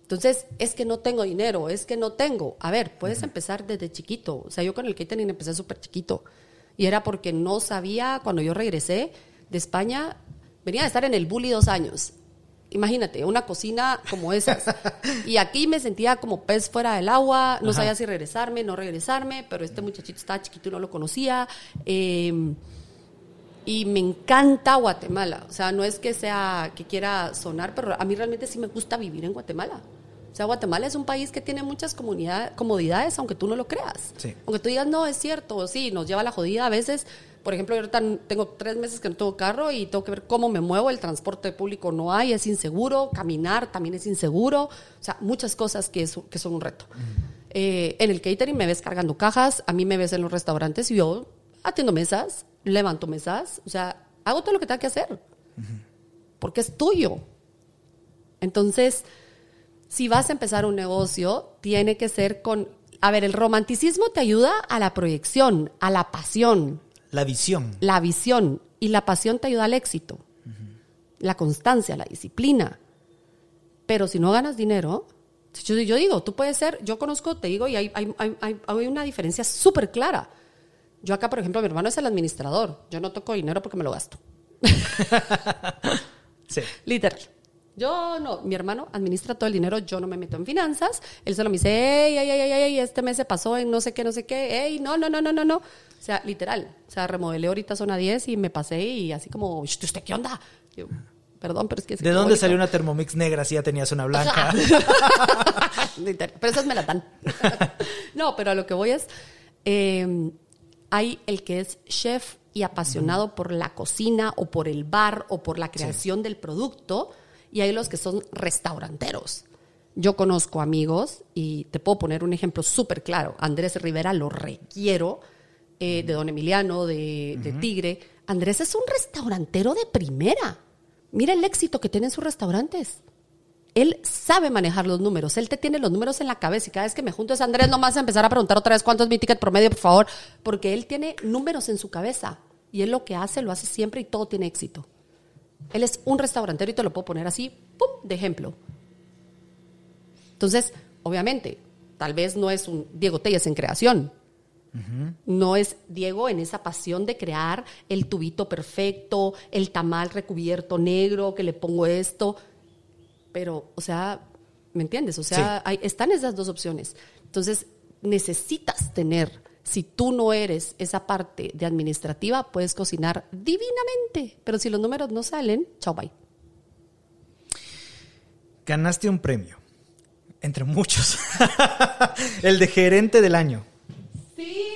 Entonces, es que no tengo dinero, es que no tengo. A ver, puedes empezar desde chiquito. O sea, yo con el catering empecé súper chiquito. Y era porque no sabía, cuando yo regresé de España, venía de estar en el bully dos años. Imagínate, una cocina como esas. *laughs* Y aquí me sentía como pez fuera del agua, no sabía si regresarme, no regresarme, pero este muchachito estaba chiquito y no lo conocía. Eh, y me encanta Guatemala. O sea, no es que sea que quiera sonar, pero a mí realmente sí me gusta vivir en Guatemala. O sea, Guatemala es un país que tiene muchas comodidades, aunque tú no lo creas. Sí. Aunque tú digas, no, es cierto, sí, nos lleva la jodida a veces. Por ejemplo, yo ahorita tengo tres meses que no tengo carro y tengo que ver cómo me muevo. El transporte público no hay, es inseguro. Caminar también es inseguro. O sea, muchas cosas que, es- que son un reto. Eh, en el catering me ves cargando cajas, a mí me ves en los restaurantes y yo atiendo mesas, levanto mesas, o sea, hago todo lo que tenga que hacer. Porque es tuyo. Entonces, si vas a empezar un negocio, tiene que ser con... A ver, el romanticismo te ayuda a la proyección, a la pasión, la visión. la visión y la pasión te ayuda al éxito, la constancia, la disciplina. Pero si no ganas dinero, yo, yo digo, tú puedes ser, yo conozco, te digo, y hay, hay, hay- hay- hay una diferencia súper clara. Yo acá, por ejemplo, mi hermano es el administrador. Yo no toco dinero porque me lo gasto. *laughs* Sí. Literal. Yo no, mi hermano administra todo el dinero, yo no me meto en finanzas. Él solo me dice, ey, ey, ey, ey, ey, este mes se pasó en no sé qué, no sé qué, ey, no, no, no, no, no, no. O sea, literal. O sea, remodelé ahorita zona 10 y me pasé y así como, "Sh, ¿usted qué onda? Yo, Perdón, pero es que es ¿De dónde bonito. salió una Thermomix negra si ya tenías una blanca? *laughs* Pero esas me las *laughs* dan. no, pero a lo que voy es, eh, hay el que es chef y apasionado por la cocina o por el bar o por la creación del producto y hay los que son restauranteros. Yo conozco amigos y te puedo poner un ejemplo súper claro. Andrés Rivera lo requiero, eh, de Don Emiliano, de, de Tigre. Andrés es un restaurantero de primera. Mira el éxito que tienen sus restaurantes. Él sabe manejar los números, él te tiene los números en la cabeza y cada vez que me junto es Andrés, no me vas a empezar a preguntar otra vez cuánto es mi ticket promedio, por favor, porque él tiene números en su cabeza y él lo que hace lo hace siempre y todo tiene éxito. Él es un restaurantero y te lo puedo poner así, ¡pum!, de ejemplo. Entonces, obviamente, tal vez no es un Diego Telles en creación. No es Diego en esa pasión de crear el tubito perfecto, el tamal recubierto negro, que le pongo esto. Pero, o sea, ¿me entiendes? O sea, hay- están esas dos opciones. Entonces, necesitas tener, si tú no eres esa parte de administrativa, puedes cocinar divinamente. Pero si los números no salen, chao, bye. Ganaste un premio. Entre muchos. *laughs* el de gerente del año. Sí,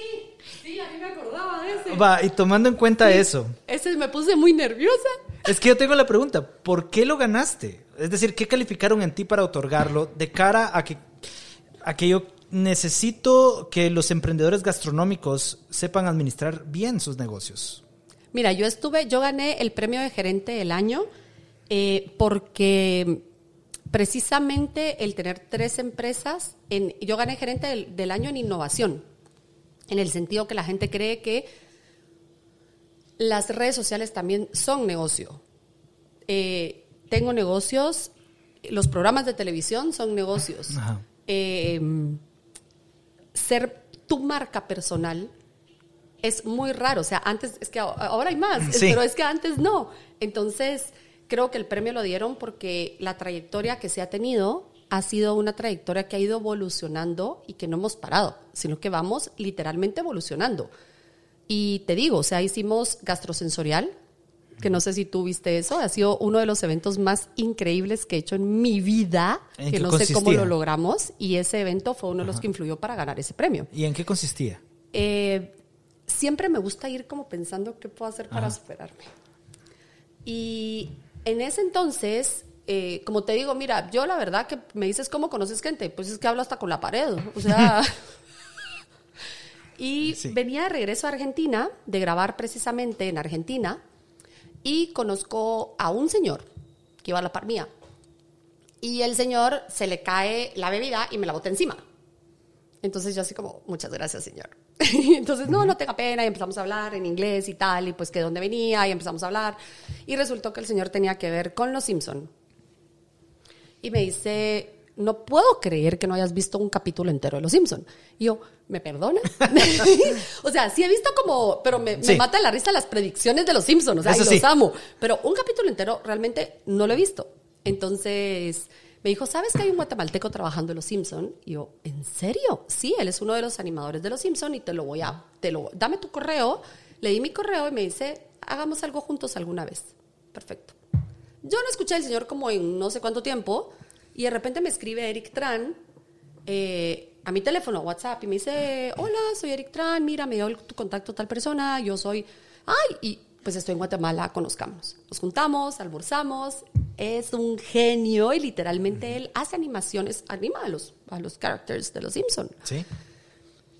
sí, a mí me acordaba de ese. Va, y tomando en cuenta eso, Ese me puse muy nerviosa. es que yo tengo la pregunta, ¿por qué lo ganaste? Es decir, ¿qué calificaron en ti para otorgarlo de cara a que, a que yo necesito que los emprendedores gastronómicos sepan administrar bien sus negocios? Mira, yo estuve, yo gané el premio de gerente del año eh, porque precisamente el tener tres empresas, en, yo gané gerente del, del año en innovación, en el sentido que la gente cree que las redes sociales también son negocio. Eh, tengo negocios, los programas de televisión son negocios. Ajá. Eh, ser tu marca personal es muy raro. O sea, antes, es que ahora hay más, Sí. pero es que antes no. Entonces, creo que el premio lo dieron porque la trayectoria que se ha tenido ha sido una trayectoria que ha ido evolucionando y que no hemos parado, sino que vamos literalmente evolucionando. Y te digo, o sea, hicimos gastrosensorial, que no sé si tú viste eso, ha sido uno de los eventos más increíbles que he hecho en mi vida, ¿En que no sé cómo lo logramos, y ese evento fue uno de los que influyó para ganar ese premio. ¿Y en qué consistía? Eh, siempre me gusta ir como pensando qué puedo hacer para superarme. Y en ese entonces, eh, como te digo, mira, yo la verdad que me dices cómo conoces gente, pues es que hablo hasta con la pared, o sea... *laughs* y Sí. venía de regreso a Argentina, de grabar precisamente en Argentina, y conozco a un señor que iba a la par mía. Y el señor se le cae la bebida y me la bota encima. Entonces yo así como, muchas gracias, señor. *laughs* Entonces, no, no tenga pena, y empezamos a hablar en inglés y tal, y pues que de dónde venía, y empezamos a hablar. Y resultó que el señor tenía que ver con Los Simpson. Y me dice, no puedo creer que no hayas visto un capítulo entero de Los Simpson. Y yo, ¿me perdona? *laughs* *laughs* o sea, sí he visto como, pero me, me Sí. mata la risa las predicciones de Los Simpson, o sea, Eso y sí. los amo. Pero un capítulo entero realmente no lo he visto. Entonces me dijo, ¿sabes que hay un guatemalteco trabajando en Los Simpson? Y yo, ¿en serio? Sí, él es uno de los animadores de Los Simpson y te lo voy a, te lo, dame tu correo. Le di mi correo y me dice, hagamos algo juntos alguna vez. Perfecto. Yo no escuché al señor como en no sé cuánto tiempo y de repente me escribe Eric Tran eh, a mi teléfono, WhatsApp, y me dice, hola, soy Eric Tran, mira, me dio el- tu contacto tal persona, yo soy, ay, y pues estoy en Guatemala, conozcamos. Nos juntamos, almorzamos, es un genio y literalmente él hace animaciones, anima a los, a los characters de los Simpson. ¿Sí?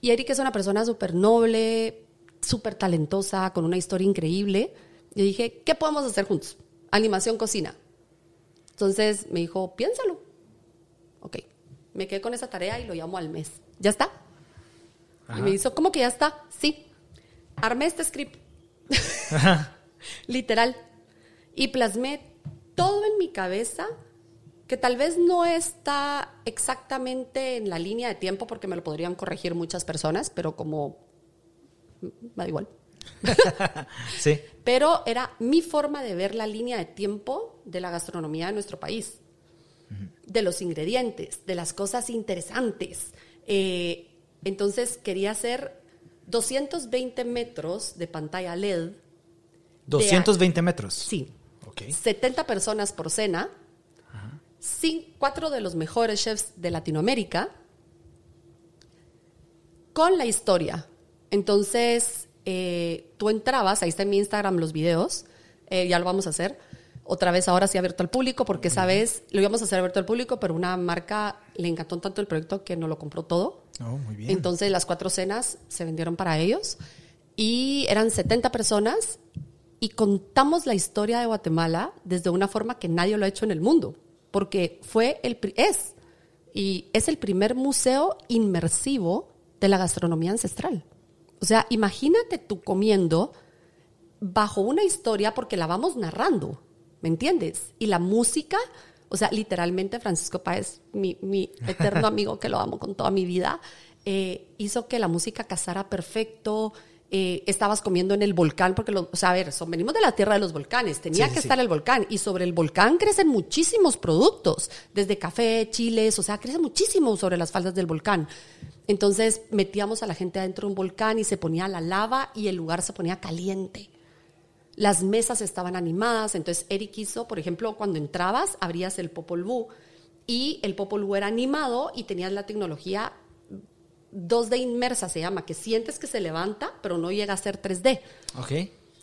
Y Eric es una persona súper noble, súper talentosa, con una historia increíble. Yo dije, ¿qué podemos hacer juntos? Animación, cocina. Entonces me dijo, piénsalo. Ok, me quedé con esa tarea y lo llamo al mes. ¿Ya está? Ajá. Y me hizo, ¿cómo que ya está? Sí. Armé este script. *laughs* Literal. Y plasmé todo en mi cabeza que tal vez no está exactamente en la línea de tiempo porque me lo podrían corregir muchas personas, pero como mm, me da igual. *laughs* Sí. Pero era mi forma de ver la línea de tiempo de la gastronomía de nuestro país, de los ingredientes, de las cosas interesantes. Eh, entonces quería hacer 220 metros de pantalla LED. 220 metros. Sí. Ok. 70 personas por cena, cuatro de los mejores chefs de Latinoamérica, con la historia. Entonces, eh, tú entrabas, ahí está en mi Instagram los videos, eh, ya lo vamos a hacer. Otra vez ahora sí abierto al público, porque esa vez lo íbamos a hacer abierto al público, pero una marca le encantó tanto el proyecto que no lo compró todo. Oh, muy bien. Entonces las cuatro cenas se vendieron para ellos y eran 70 personas y contamos la historia de Guatemala desde una forma que nadie lo ha hecho en el mundo, porque fue el es y es el primer museo inmersivo de la gastronomía ancestral. O sea, imagínate tú comiendo bajo una historia porque la vamos narrando, ¿me entiendes? Y la música, o sea, literalmente Francisco Páez, mi, mi eterno *laughs* amigo que lo amo con toda mi vida, eh, hizo que la música casara perfecto. Eh, estabas comiendo en el volcán, porque, lo- o sea, a ver, son, venimos de la tierra de los volcanes, tenía Sí, que sí. estar el volcán, y sobre el volcán crecen muchísimos productos, desde café, chiles, o sea, crece muchísimo sobre las faldas del volcán. Entonces metíamos a la gente adentro de un volcán y se ponía la lava y el lugar se ponía caliente. Las mesas estaban animadas, entonces Eric hizo, por ejemplo, cuando entrabas, abrías el Popol Vuh y el Popol Vuh era animado y tenías la tecnología 2D inmersa, se llama, que sientes que se levanta, pero no llega a ser 3D. Ok.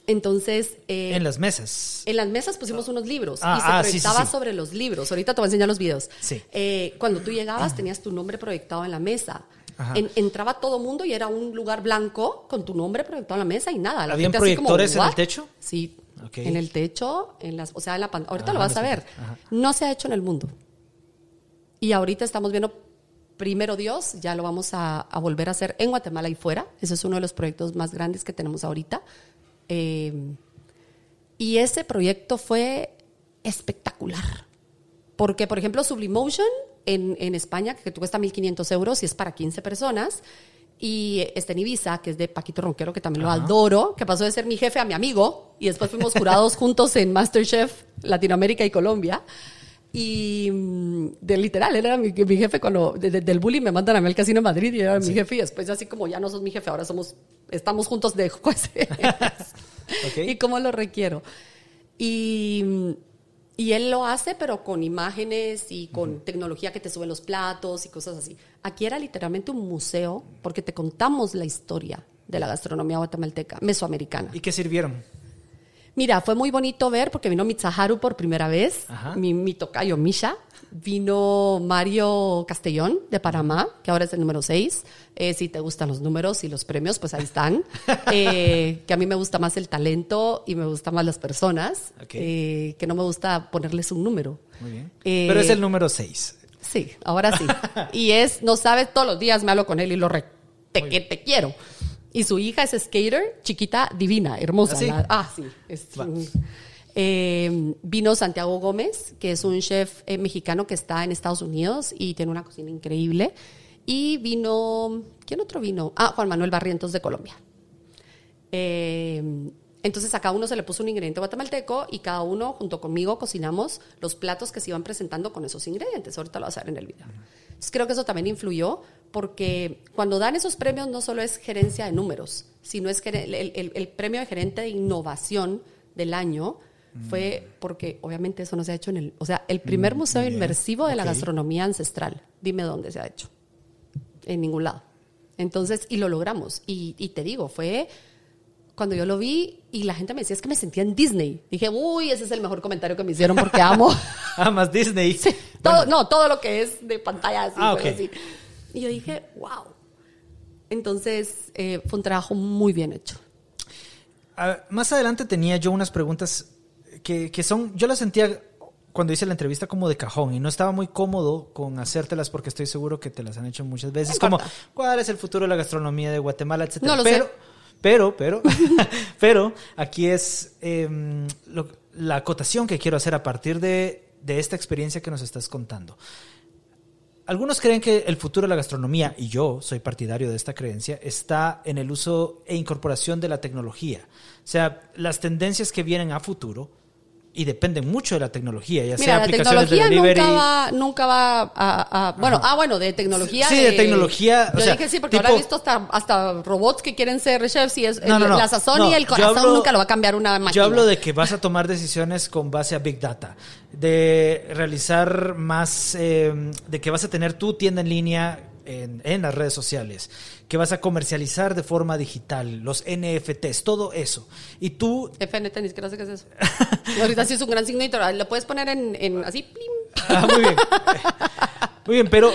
Entonces, eh, en las mesas. en las mesas pusimos unos libros Ah, y se ah, sí, proyectaba sí. sobre los libros. Ahorita te voy a enseñar los videos. Sí. Eh, cuando tú llegabas tenías tu nombre proyectado en la mesa. En- entraba todo mundo y era un lugar blanco con tu nombre proyectado en la mesa y nada. La ¿Habían así como, proyectores en el techo? Sí. Ok. En el techo, en las, o sea, en la pantalla. Ahorita Ajá, lo vas a ver. Ajá. No se ha hecho en el mundo. Y ahorita estamos viendo, primero Dios, ya lo vamos a, a volver a hacer en Guatemala y fuera. Ese es uno de los proyectos más grandes que tenemos ahorita. Eh, y ese proyecto fue espectacular. Porque, por ejemplo, Sublimotion en, en España, que cuesta 1.500 euros y es para 15 personas. Y este en Ibiza, que es de Paquito Ronquero, que también lo adoro, que pasó de ser mi jefe a mi amigo. Y después fuimos jurados *laughs* juntos en Masterchef Latinoamérica y Colombia. Y mm, de literal, era mi, mi jefe cuando de- de- del bullying me mandan a mí al casino en Madrid y era mi jefe. Y después, así como ya no sos mi jefe, ahora somos, estamos juntos de jueces. *laughs* Ok. y cómo lo requiero. Y, y él lo hace, pero con imágenes y con tecnología que te suben los platos y cosas así. Aquí era literalmente un museo porque te contamos la historia de la gastronomía guatemalteca, mesoamericana. ¿Y qué sirvieron? Mira, fue muy bonito ver porque vino Mitzaharu por primera vez, Ajá. mi, mi tocayo Misha, vino Mario Castellón de Panamá, que ahora es el número 6. si te gustan los números y los premios, pues ahí están. *laughs* Eh, que a mí me gusta más el talento y me gustan más las personas, eh, que no me gusta ponerles un número. Muy bien. Eh, Pero es el número 6. Sí, ahora sí. *laughs* Y es, no sabes, todos los días me hablo con él y lo re, te, que te quiero. Y su hija es skater, chiquita, divina, hermosa. ¿Ah, sí? La- ah, sí. es eh, vino Santiago Gómez, que es un chef eh, mexicano que está en Estados Unidos y tiene una cocina increíble. Y vino, ¿quién otro vino? Ah, Juan Manuel Barrientos de Colombia. Eh, entonces a cada uno se le puso un ingrediente guatemalteco y cada uno junto conmigo cocinamos los platos que se iban presentando con esos ingredientes. Ahorita lo vas a ver en el video. Entonces creo que eso también influyó porque cuando dan esos premios no solo es gerencia de números, sino es el, el- el premio de gerente de innovación del año fue porque obviamente eso no se ha hecho en el, o sea, el primer museo inmersivo de la gastronomía ancestral. Dime dónde se ha hecho en ningún lado. Entonces, y lo logramos. Y, y te digo, fue cuando yo lo vi y la gente me decía, es que me sentía en Disney. Dije, uy, ese es el mejor comentario que me hicieron porque amo. *laughs* Ah, más Disney. Sí, todo, no, todo lo que es de pantalla así, Ah, ok. así. Y yo dije, wow. Entonces, eh, fue un trabajo muy bien hecho. Ah, más adelante tenía yo unas preguntas que, que son, yo las sentía cuando hice la entrevista como de cajón y no estaba muy cómodo con hacértelas porque estoy seguro que te las han hecho muchas veces. No como. ¿cuál es el futuro de la gastronomía de Guatemala, etcétera? No lo pero, sé. Pero, pero, *laughs* pero, aquí es em, la acotación que quiero hacer a partir de, de esta experiencia que nos estás contando. Algunos creen que el futuro de la gastronomía, y yo soy partidario de esta creencia, está en el uso e incorporación de la tecnología. O sea, las tendencias que vienen a futuro y dependen mucho de la tecnología, ya sea Mira, la aplicaciones de tecnología delivery. nunca va, nunca va a, a- bueno, ah, bueno, de tecnología. Sí, de tecnología, o Yo sea, dije sí, porque tipo- ahora he visto hasta, hasta robots que quieren ser chefs y es, No, no, no. la sazón y el corazón hablo- nunca lo va a cambiar una máquina. Yo hablo de que vas a tomar decisiones con base a Big Data, de realizar más, eh, de que vas a tener tu tienda en línea en, en las redes sociales, que vas a comercializar de forma digital, los NFTs, todo eso. Y tú FNT, ni siquiera sé qué es eso. Ahorita sí es un gran signo y lo puedes poner en, en así, plim. Ah, muy bien. Muy bien, pero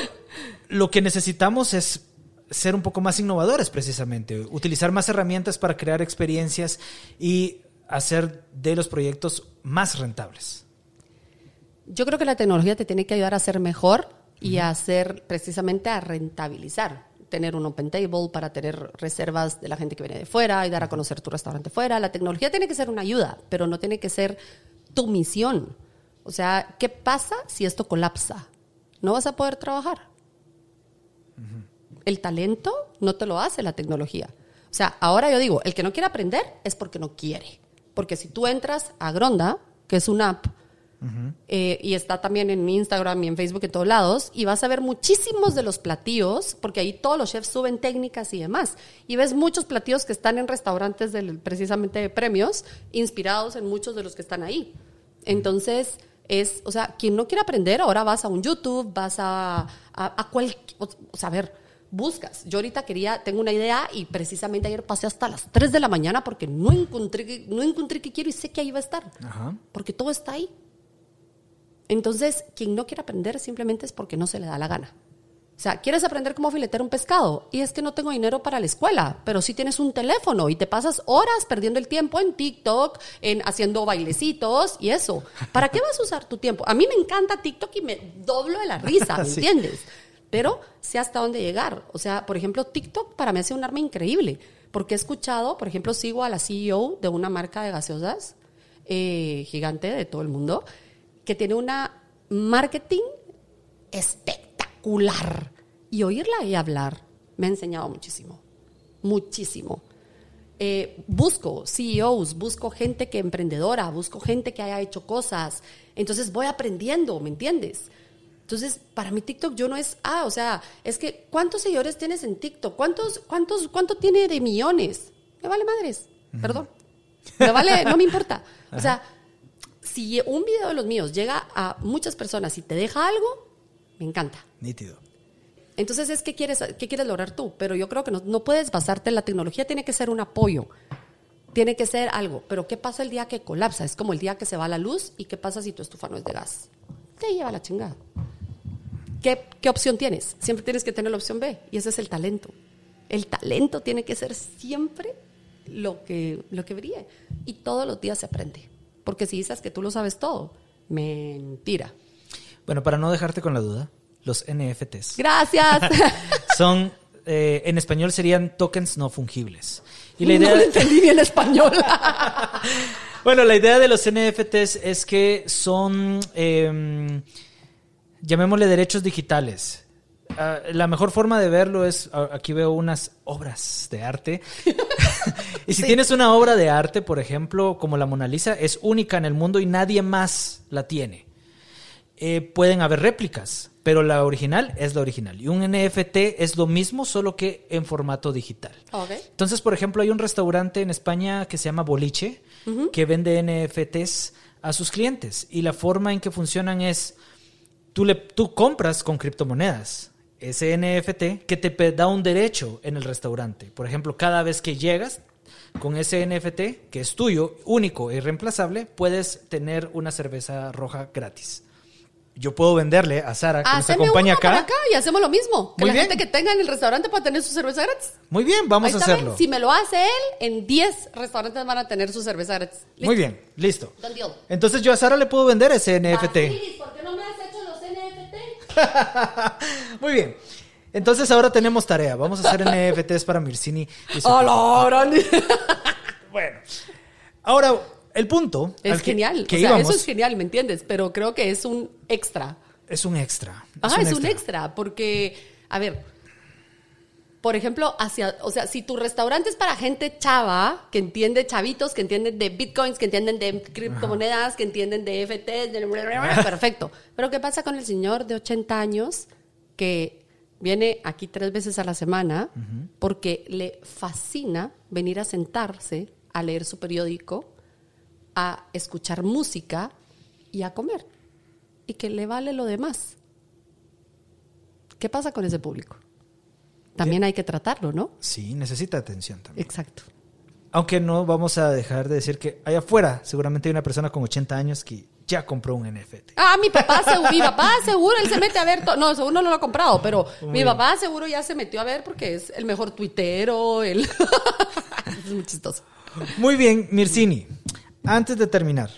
lo que necesitamos es ser un poco más innovadores precisamente, utilizar más herramientas para crear experiencias y hacer de los proyectos más rentables. Yo creo que la tecnología te tiene que ayudar a ser mejor y a hacer precisamente a rentabilizar. Tener un open table para tener reservas de la gente que viene de fuera y dar a conocer tu restaurante fuera. La tecnología tiene que ser una ayuda, pero no tiene que ser tu misión. O sea, ¿qué pasa si esto colapsa? No vas a poder trabajar. El talento no te lo hace la tecnología. O sea, ahora yo digo, el que no quiere aprender es porque no quiere. Porque si tú entras a Gronda, que es una app, eh, y está también en mi Instagram y en Facebook en todos lados, y vas a ver muchísimos de los platillos, porque ahí todos los chefs suben técnicas y demás, y ves muchos platillos que están en restaurantes del, precisamente de premios, inspirados en muchos de los que están ahí. Entonces, es, o sea, quien no quiere aprender, ahora vas a un YouTube, vas a, a, a cualquier, o, sea, a ver, buscas. Yo ahorita quería, tengo una idea y precisamente ayer pasé hasta las 3 de la mañana porque no encontré, no encontré que quiero y sé que ahí va a estar. Ajá. Porque todo está ahí. Entonces, quien no quiere aprender simplemente es porque no se le da la gana. O sea, ¿quieres aprender cómo filetear un pescado? Y es que no tengo dinero para la escuela, pero sí tienes un teléfono y te pasas horas perdiendo el tiempo en TikTok, en haciendo bailecitos y eso. ¿Para qué vas a usar tu tiempo? A mí me encanta TikTok y me doblo de la risa, ¿me *laughs* Sí. entiendes? Pero sé hasta dónde llegar. O sea, por ejemplo, TikTok para mí hace un arma increíble, porque he escuchado, por ejemplo, sigo a la CEO de una marca de gaseosas eh, gigante de todo el mundo, que tiene una marketing espectacular. Y oírla y hablar me ha enseñado muchísimo, muchísimo. Eh, busco CEOs, busco gente que emprendedora, busco gente que haya hecho cosas. Entonces voy aprendiendo, ¿me entiendes? Entonces, para mí TikTok yo no es, ah, o sea, es que ¿cuántos seguidores tienes en TikTok? ¿Cuántos, cuántos, cuánto tiene de millones? Me vale madres, perdón. Me vale, no me importa. O sea, si un video de los míos llega a muchas personas y te deja algo, me encanta. Nítido. Entonces es qué quieres, qué quieres lograr tú, pero yo creo que no, no puedes basarte en la tecnología, tiene que ser un apoyo, tiene que ser algo, pero ¿qué pasa el día que colapsa? Es como el día que se va la luz y qué pasa si tu estufa no es de gas. Te lleva la chingada. ¿Qué, qué opción tienes? Siempre tienes que tener la opción B y ese es el talento. El talento tiene que ser siempre lo que, lo que brille y todos los días se aprende, porque si dices que tú lo sabes todo, mentira. Bueno, para no dejarte con la duda, los NFTs Gracias. *laughs* son, eh, en español serían tokens no fungibles. Y la *laughs* no idea, lo entendí bien español. *laughs* bueno, la idea de los NFTs es que son, eh, llamémosle derechos digitales. Ah, la mejor forma de verlo es, aquí veo unas obras de arte. *laughs* *laughs* y si tienes una obra de arte, por ejemplo, como la Mona Lisa, es única en el mundo y nadie más la tiene. Eh, pueden haber réplicas, pero la original es la original. Y un NFT es lo mismo, solo que en formato digital. Entonces, por ejemplo, hay un restaurante en España que se llama Boliche, que vende NFTs a sus clientes. Y la forma en que funcionan es, tú, le, tú compras con criptomonedas ese NFT que te da un derecho en el restaurante. Por ejemplo, cada vez que llegas con ese NFT, que es tuyo, único e irreemplazable, puedes tener una cerveza roja gratis. Yo puedo venderle a Sara, que nos Haceme acompaña uno para acá. acá y hacemos lo mismo. Que Muy la bien. gente que tenga en el restaurante pueda tener su cerveza gratis. Muy bien, vamos Ahí a hacerlo. ¿ven? Si me lo hace él, en 10 restaurantes van a tener su cerveza gratis. ¿Listo? Muy bien, listo. Entonces yo a Sara le puedo vender ese NFT. Basilis, ¿por qué no me has hecho los NFT? *laughs* Muy bien. Entonces ahora tenemos tarea. Vamos a hacer *laughs* NFTs para Mircini. y su- ¡Hola, *laughs* Bueno. Ahora, el punto. Es que- genial. Que o sea, íbamos, eso es genial, ¿me entiendes? Pero creo que es un extra. es un extra. Ajá, es un extra, porque, a ver, por ejemplo, hacia, o sea, si tu restaurante es para gente chava, que entiende chavitos, que entienden de bitcoins, que entienden de criptomonedas, que entienden de FT, de perfecto. Pero ¿qué pasa con el señor de 80 años que viene aquí tres veces a la semana porque le fascina venir a sentarse a leer su periódico, a escuchar música y a comer? Y que le vale lo demás. ¿Qué pasa con ese público? También hay que tratarlo, ¿no? Sí, necesita atención también. Exacto. Aunque no vamos a dejar de decir que allá afuera seguramente hay una persona con 80 años que ya compró un NFT. Ah, mi papá seguro, mi papá seguro, él se mete a ver, no, seguro no lo ha comprado, pero mi papá seguro ya se metió a ver porque es el mejor tuitero, el... *laughs* es muy chistoso. Muy bien, Mircini. Antes de terminar,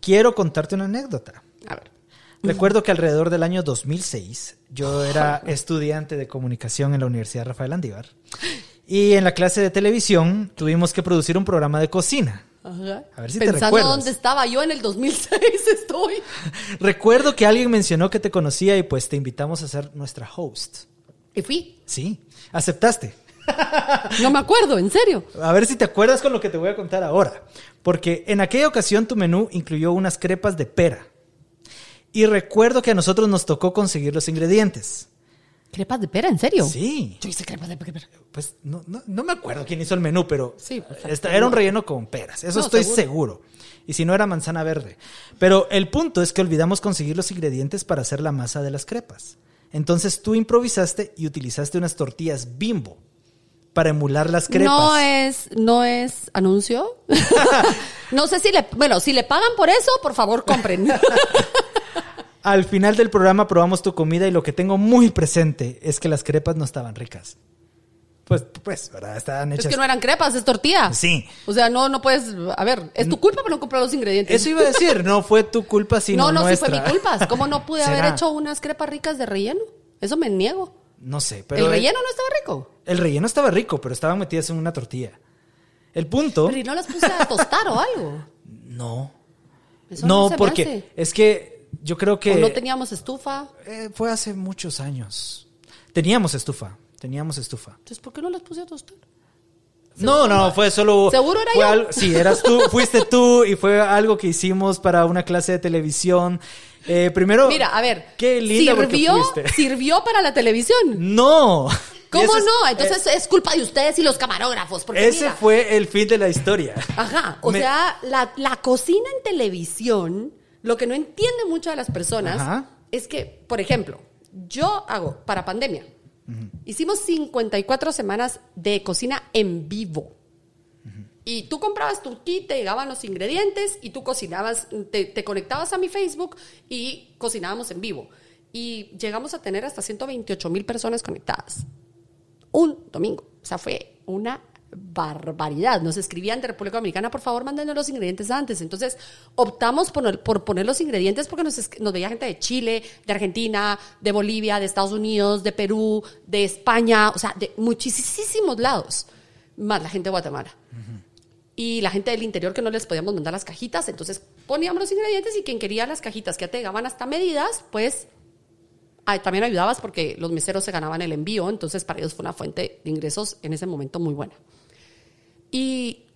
quiero contarte una anécdota. A ver. Recuerdo que alrededor del año 2006 yo era *laughs* estudiante de comunicación en la Universidad Rafael Andívar y en la clase de televisión tuvimos que producir un programa de cocina. Ajá. A ver si te Pensando recuerdas. dónde estaba yo en el 2006 *laughs* estoy. *laughs* Recuerdo que alguien mencionó que te conocía y pues te invitamos a ser nuestra host. Y fui. Sí, aceptaste. No me acuerdo, en serio. A ver si te acuerdas con lo que te voy a contar ahora. Porque en aquella ocasión tu menú incluyó unas crepas de pera. Y recuerdo que a nosotros nos tocó conseguir los ingredientes. ¿Crepas de pera, en serio? Sí. Yo hice crepas de pera. Pues no, no, no me acuerdo quién hizo el menú, pero Sí, esta- era un relleno con peras. Eso No, estoy seguro. seguro. Y si no era manzana verde. Pero el punto es que olvidamos conseguir los ingredientes para hacer la masa de las crepas. Entonces tú improvisaste y utilizaste unas tortillas bimbo para emular las crepas. No es, no es anuncio. *laughs* *laughs* no sé si le, bueno, si le pagan por eso, por favor compren. *laughs* Al final del programa probamos tu comida y lo que tengo muy presente es que las crepas no estaban ricas. Pues, pues, ¿verdad? Estaban hechas. es que no eran crepas, es tortilla. Sí. O sea, no, no puedes, a ver, es tu culpa por no comprar los ingredientes. Eso iba a decir, no fue tu culpa, sino no, no, sí nuestra. fue mi culpa. ¿Cómo no pude haber hecho unas crepas ricas de relleno? Eso me niego. No sé, pero. el relleno no estaba rico. El relleno estaba rico, pero estaban metidas en una tortilla. El punto. Pero y no las puse a tostar o algo. No. Eso no, no, porque hace. es que yo creo que. O no teníamos estufa. eh, fue hace muchos años. Teníamos estufa. Teníamos estufa. Entonces, ¿por qué no las puse a tostar? No, no, fue solo. ¿Seguro era yo? algo- sí, eras tú, *laughs* fuiste tú y fue algo que hicimos para una clase de televisión. Eh, primero. Mira, a ver. Qué porque sirvió, sirvió para la televisión. No. ¿Cómo es- no? Entonces es culpa de ustedes y los camarógrafos. Porque Ese mira, fue el fin de la historia. Ajá, o Me- sea, la, la cocina en televisión, lo que no entienden mucho de las personas Ajá. es que, por ejemplo, yo hago para pandemia, hicimos 54 semanas de cocina en vivo. Y tú comprabas tu kit, te llegaban los ingredientes y tú cocinabas, te, te conectabas a mi Facebook y cocinábamos en vivo. Y llegamos a tener hasta 128 mil personas conectadas un domingo. O sea, fue una barbaridad. Nos escribían de República Dominicana, por favor, mándenos los ingredientes antes. Entonces, optamos por, por poner los ingredientes porque nos, nos veía gente de Chile, de Argentina, de Bolivia, de Estados Unidos, de Perú, de España, o sea, de muchísimos lados. Más la gente de Guatemala. Y la gente del interior que no les podíamos mandar las cajitas, entonces poníamos los ingredientes y quien quería las cajitas que ya te llegaban hasta medidas, pues Ah, también ayudabas porque los meseros se ganaban el envío, entonces para ellos fue una fuente de ingresos en ese momento muy buena. Y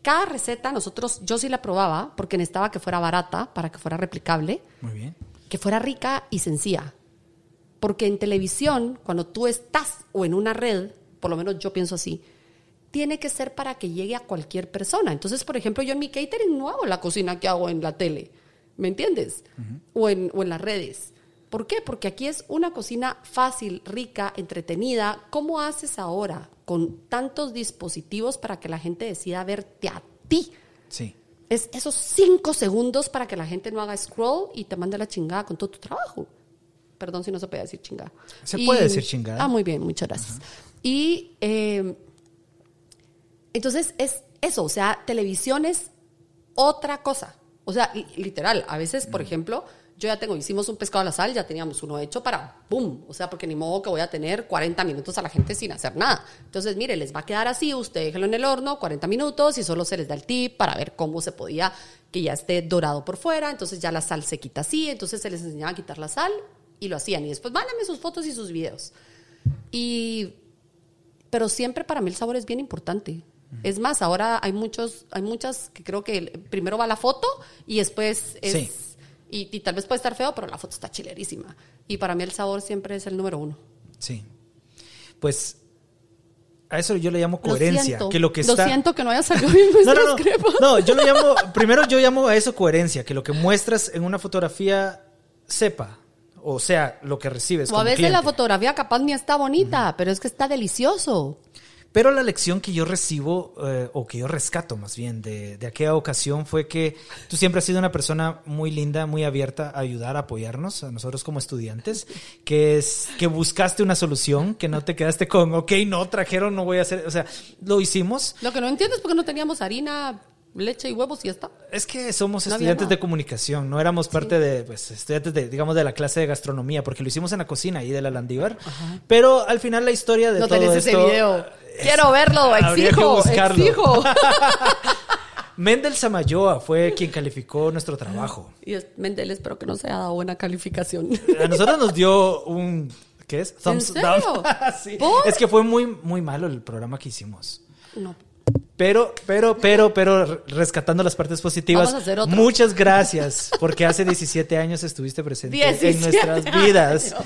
cada receta nosotros, yo sí la probaba porque necesitaba que fuera barata para que fuera replicable, Muy bien. que fuera rica y sencilla. Porque en televisión, cuando tú estás o en una red, por lo menos yo pienso así, tiene que ser para que llegue a cualquier persona. Entonces, por ejemplo, yo en mi catering no hago la cocina que hago en la tele, ¿me entiendes? o, en, o en las redes. ¿Por qué? Porque aquí es una cocina fácil, rica, entretenida. ¿Cómo haces ahora con tantos dispositivos para que la gente decida verte a ti? Sí. Es esos cinco segundos para que la gente no haga scroll y te mande la chingada con todo tu trabajo. Perdón si no se puede decir chingada. Se Y- puede decir chingada. Ah, muy bien, muchas gracias. Y eh, entonces es eso, o sea, televisión es otra cosa. O sea, li- literal, a veces, por ejemplo, yo ya tengo, hicimos un pescado a la sal, ya teníamos uno hecho para boom. O sea, porque ni modo que voy a tener 40 minutos a la gente sin hacer nada. Entonces, mire, les va a quedar así, usted déjelo en el horno 40 minutos y solo se les da el tip para ver cómo se podía que ya esté dorado por fuera. Entonces ya la sal se quita así, entonces se les enseñaba a quitar la sal y lo hacían. Y después, mándenme sus fotos y sus videos. Y pero siempre para mí el sabor es bien importante. Es más, ahora hay muchos, hay muchas que creo que primero va la foto y después es... Sí. Y, y tal vez puede estar feo, pero la foto está chilerísima. Y para mí el sabor siempre es el número uno. Sí. Pues a eso yo le llamo coherencia. siento. que lo que Lo está... siento que no haya salido bien *laughs* No, no, no. No, yo lo llamo, primero yo llamo a eso coherencia, que lo que muestras en una fotografía sepa, o sea, lo que recibes. O a veces la fotografía capaz ni está bonita, pero es que está delicioso. Pero la lección que yo recibo, eh, o que yo rescato más bien de, de aquella ocasión, fue que tú siempre has sido una persona muy linda, muy abierta a ayudar, a apoyarnos, a nosotros como estudiantes, que es que buscaste una solución, que no te quedaste con, ok, no trajeron, no voy a hacer, o sea, lo hicimos. Lo que no entiendo es por qué no teníamos harina, leche y huevos y ya está. Es que somos No estudiantes de comunicación, no éramos parte de, pues, estudiantes de, digamos, de la clase de gastronomía, porque lo hicimos en la cocina ahí de la Landívar. Pero al final la historia de No todo tenés ese video. Quiero verlo, exijo, buscarlo. exijo. *laughs* Mendel Samayoa fue quien calificó nuestro trabajo. y es, Mendel, espero que no se haya dado buena calificación. A nosotros nos dio un, ¿qué es? Thumbs serio? down. *laughs* Sí. Es que fue muy, muy malo el programa que hicimos. No. Pero, pero, pero, pero, rescatando las partes positivas. Vamos a hacer otro. Muchas gracias, porque hace 17 años estuviste presente en 17 nuestras vidas,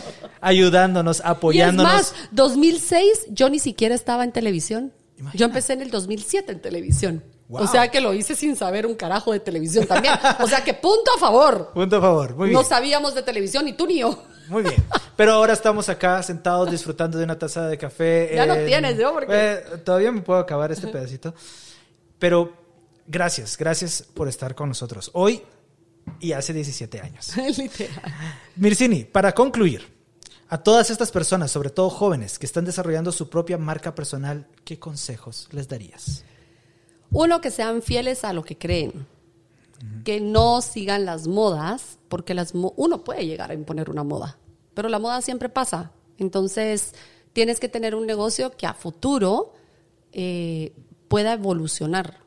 ayudándonos, Y es apoyándonos. más, 2006 yo ni siquiera estaba en televisión. Yo empecé en el 2007 en televisión. Wow. O sea que lo hice sin saber un carajo de televisión también. O sea que punto a favor. Punto a favor, muy bien. No sabíamos de televisión, ni tú ni yo. Muy bien. Pero ahora estamos acá sentados disfrutando de una taza de café. Ya no en- tienes, ¿no? Porque- Eh, todavía me puedo acabar este pedacito. Pero gracias, gracias por estar con nosotros hoy y hace 17 años. *laughs* Literal. Mircini, para concluir, a todas estas personas, sobre todo jóvenes, que están desarrollando su propia marca personal, ¿qué consejos les darías? Uno, que sean fieles a lo que creen. Que no sigan las modas, porque las mo- uno puede llegar a imponer una moda, pero la moda siempre pasa. Entonces, tienes que tener un negocio que a futuro eh, pueda evolucionar.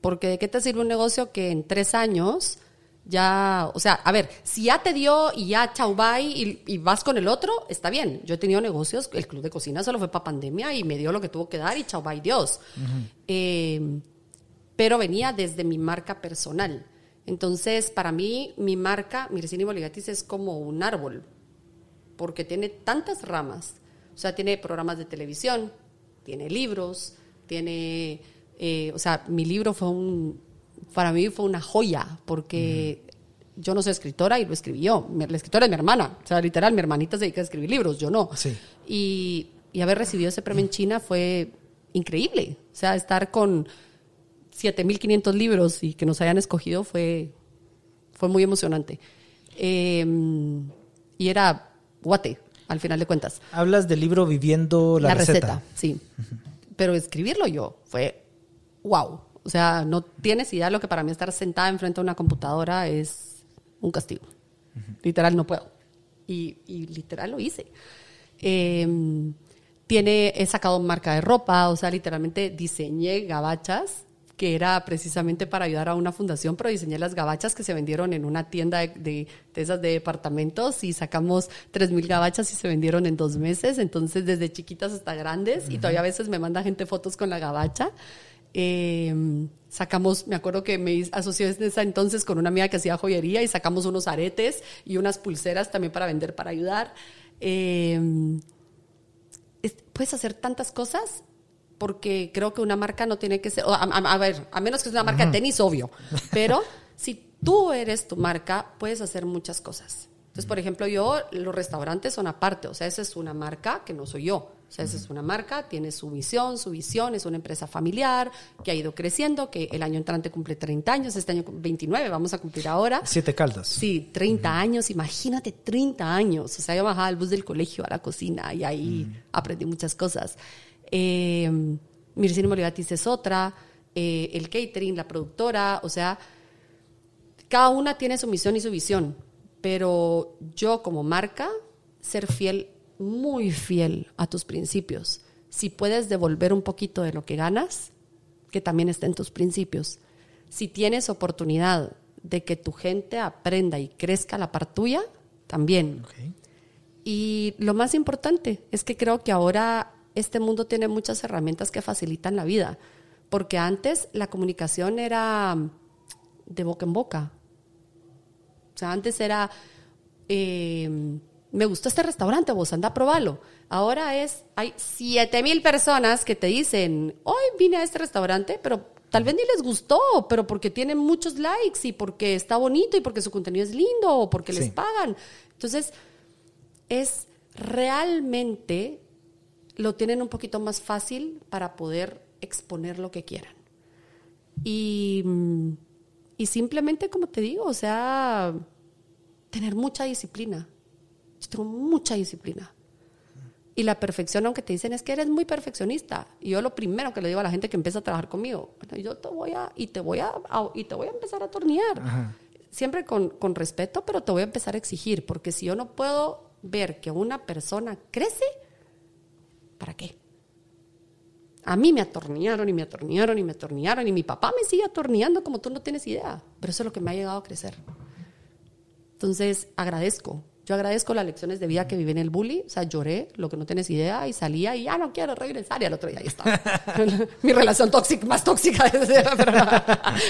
Porque ¿de qué te sirve un negocio que en tres años ya, o sea, a ver, si ya te dio y ya chau bye y, y vas con el otro, está bien. Yo he tenido negocios, el club de cocina solo fue para pandemia y me dio lo que tuvo que dar y chau bye Dios. Eh, pero venía desde mi marca personal. Entonces, para mí, mi marca, Mircini Boligatis, es como un árbol, porque tiene tantas ramas. O sea, tiene programas de televisión, tiene libros, tiene, eh, o sea, mi libro fue un, para mí fue una joya, porque yo no soy escritora y lo escribí yo. La escritora es mi hermana, o sea, literal, mi hermanita se dedica a escribir libros, yo no. Sí. Y, y haber recibido ese premio en China fue increíble. O sea, estar con 7.500 libros y que nos hayan escogido fue, fue muy emocionante. Eh, y era guate, al final de cuentas. Hablas del libro Viviendo la, receta. sí. Pero escribirlo yo fue wow. O sea, no tienes idea de lo que para mí estar sentada enfrente de una computadora es un castigo. Literal, no puedo. Y, y literal lo hice. Eh, tiene, he sacado marca de ropa, o sea, literalmente diseñé gabachas que era precisamente para ayudar a una fundación, pero diseñé las gabachas que se vendieron en una tienda de, de, de esas de departamentos y sacamos 3.000 gabachas y se vendieron en dos meses, entonces desde chiquitas hasta grandes y todavía a veces me manda gente fotos con la gabacha. Eh, sacamos, me acuerdo que me asocié en ese entonces con una amiga que hacía joyería y sacamos unos aretes y unas pulseras también para vender, para ayudar. Eh, es- puedes hacer tantas cosas porque creo que una marca no tiene que ser, a, a- a ver, a menos que sea una marca de tenis, obvio, *laughs* pero si tú eres tu marca, puedes hacer muchas cosas. Entonces, por ejemplo, yo, los restaurantes son aparte, o sea, esa es una marca que no soy yo. O sea, esa es una marca, tiene su misión, su visión, es una empresa familiar que ha ido creciendo, que el año entrante cumple 30 años, este año 29, vamos a cumplir ahora. Siete caldas. Sí, 30 años, imagínate 30 años. O sea, yo bajaba al bus del colegio a la cocina y ahí aprendí muchas cosas. Eh, Moligatis es otra, eh, el catering, la productora, o sea, cada una tiene su misión y su visión, pero yo como marca, ser fiel, muy fiel a tus principios. Si puedes devolver un poquito de lo que ganas, que también esté en tus principios. Si tienes oportunidad de que tu gente aprenda y crezca a la par tuya, también. Y lo más importante es que creo que ahora este mundo tiene muchas herramientas que facilitan la vida, porque antes la comunicación era de boca en boca. O sea, antes era, eh, me gustó este restaurante, vos anda a probarlo. Ahora es, hay 7 mil personas que te dicen, hoy vine a este restaurante, pero tal vez ni les gustó, pero porque tiene muchos likes y porque está bonito y porque su contenido es lindo o porque Sí. les pagan. Entonces, es realmente lo tienen un poquito más fácil para poder exponer lo que quieran. Y, mm, y simplemente, como te digo, o sea, tener mucha disciplina. Yo tengo mucha disciplina. Y la perfección, aunque te dicen es que eres muy perfeccionista. Y yo lo primero que le digo a la gente que empieza a trabajar conmigo, bueno, yo te voy a, y te voy a, a- y te voy a empezar a tornear. Siempre con, con respeto, pero te voy a empezar a exigir, porque si yo no puedo ver que una persona crece, ¿para qué? A mí me atornillaron y me atornillaron y me atornillaron y mi papá me sigue atornillando como tú no tienes idea, pero eso es lo que me ha llegado a crecer. Entonces, agradezco. Yo agradezco las lecciones de vida que viví en el bully. O sea, lloré, lo que no tienes idea, y salía y ya no quiero regresar. Y al otro día ahí estaba. *laughs* Mi relación tóxica, más tóxica. *laughs* pero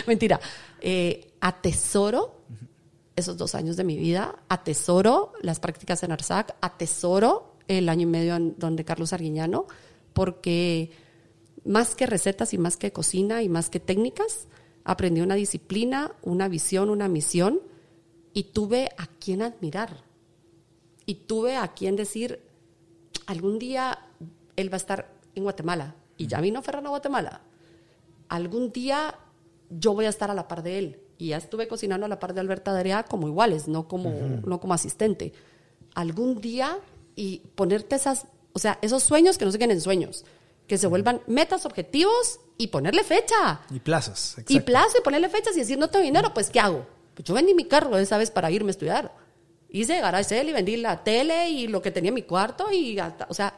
mentira. Eh, atesoro esos dos años de mi vida. Atesoro las prácticas en ARSAC. Atesoro el año y medio en donde Carlos Arguiñano. Porque más que recetas y más que cocina y más que técnicas, aprendí una disciplina, una visión, una misión y tuve a quien admirar. Y tuve a quien decir, algún día él va a estar en Guatemala. Y ya vino Ferran a Guatemala. Algún día yo voy a estar a la par de él. Y ya estuve cocinando a la par de Alberta Darea como iguales, no como, no como asistente. Algún día y ponerte esas, o sea, esos sueños que no se queden en sueños, que se vuelvan metas, objetivos y ponerle fecha. Y plazos. Y exacto. plazo y ponerle fechas y decir, no tengo dinero, pues ¿qué hago? Pues yo vendí mi carro esa vez para irme a estudiar. Hice garage sale y vendí la tele y lo que tenía en mi cuarto y hasta, o sea,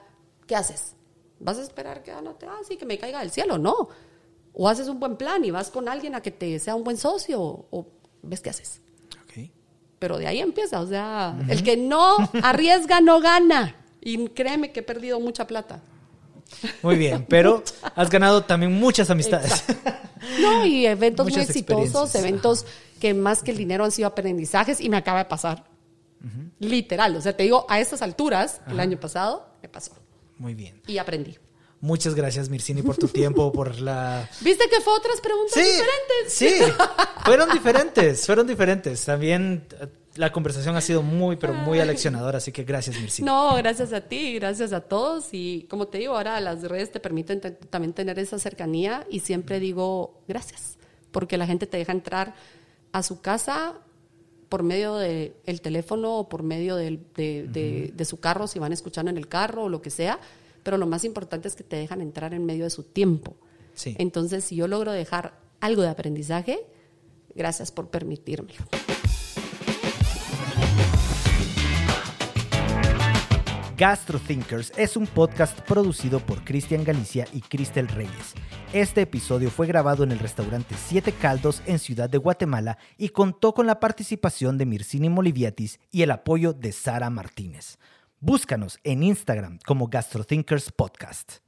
¿qué haces? ¿Vas a esperar que ah, no te, ah, sí, que me caiga del cielo? No. O haces un buen plan y vas con alguien a que te sea un buen socio o ves qué haces. Pero de ahí empieza, o sea, el que no arriesga no gana. Y créeme que he perdido mucha plata. Muy bien, pero has ganado también muchas amistades. No, y eventos muy exitosos, eventos que más que el dinero han sido aprendizajes y me acaba de pasar. Literal, o sea, te digo, a estas alturas, el año pasado, me pasó. Muy bien. Y aprendí. Muchas gracias, Mircini, por tu tiempo, por la... ¿Viste que fue otras preguntas Sí, diferentes? sí, fueron diferentes, fueron diferentes. También eh, la conversación ha sido muy, pero muy aleccionadora, así que gracias, Mircini. No, gracias a ti, gracias a todos. Y como te digo, ahora las redes te permiten te- también tener esa cercanía y siempre digo gracias, porque la gente te deja entrar a su casa por medio del el teléfono o por medio de, de- de su carro, si van escuchando en el carro o lo que sea, pero lo más importante es que te dejan entrar en medio de su tiempo. Sí. Entonces, si yo logro dejar algo de aprendizaje, gracias por permitírmelo. GastroThinkers es un podcast producido por Cristian Galicia y Cristel Reyes. Este episodio fue grabado en el restaurante Siete Caldos en Ciudad de Guatemala y contó con la participación de Mircini Moliviatis y el apoyo de Sara Martínez. Búscanos en Instagram como GastroThinkers Podcast.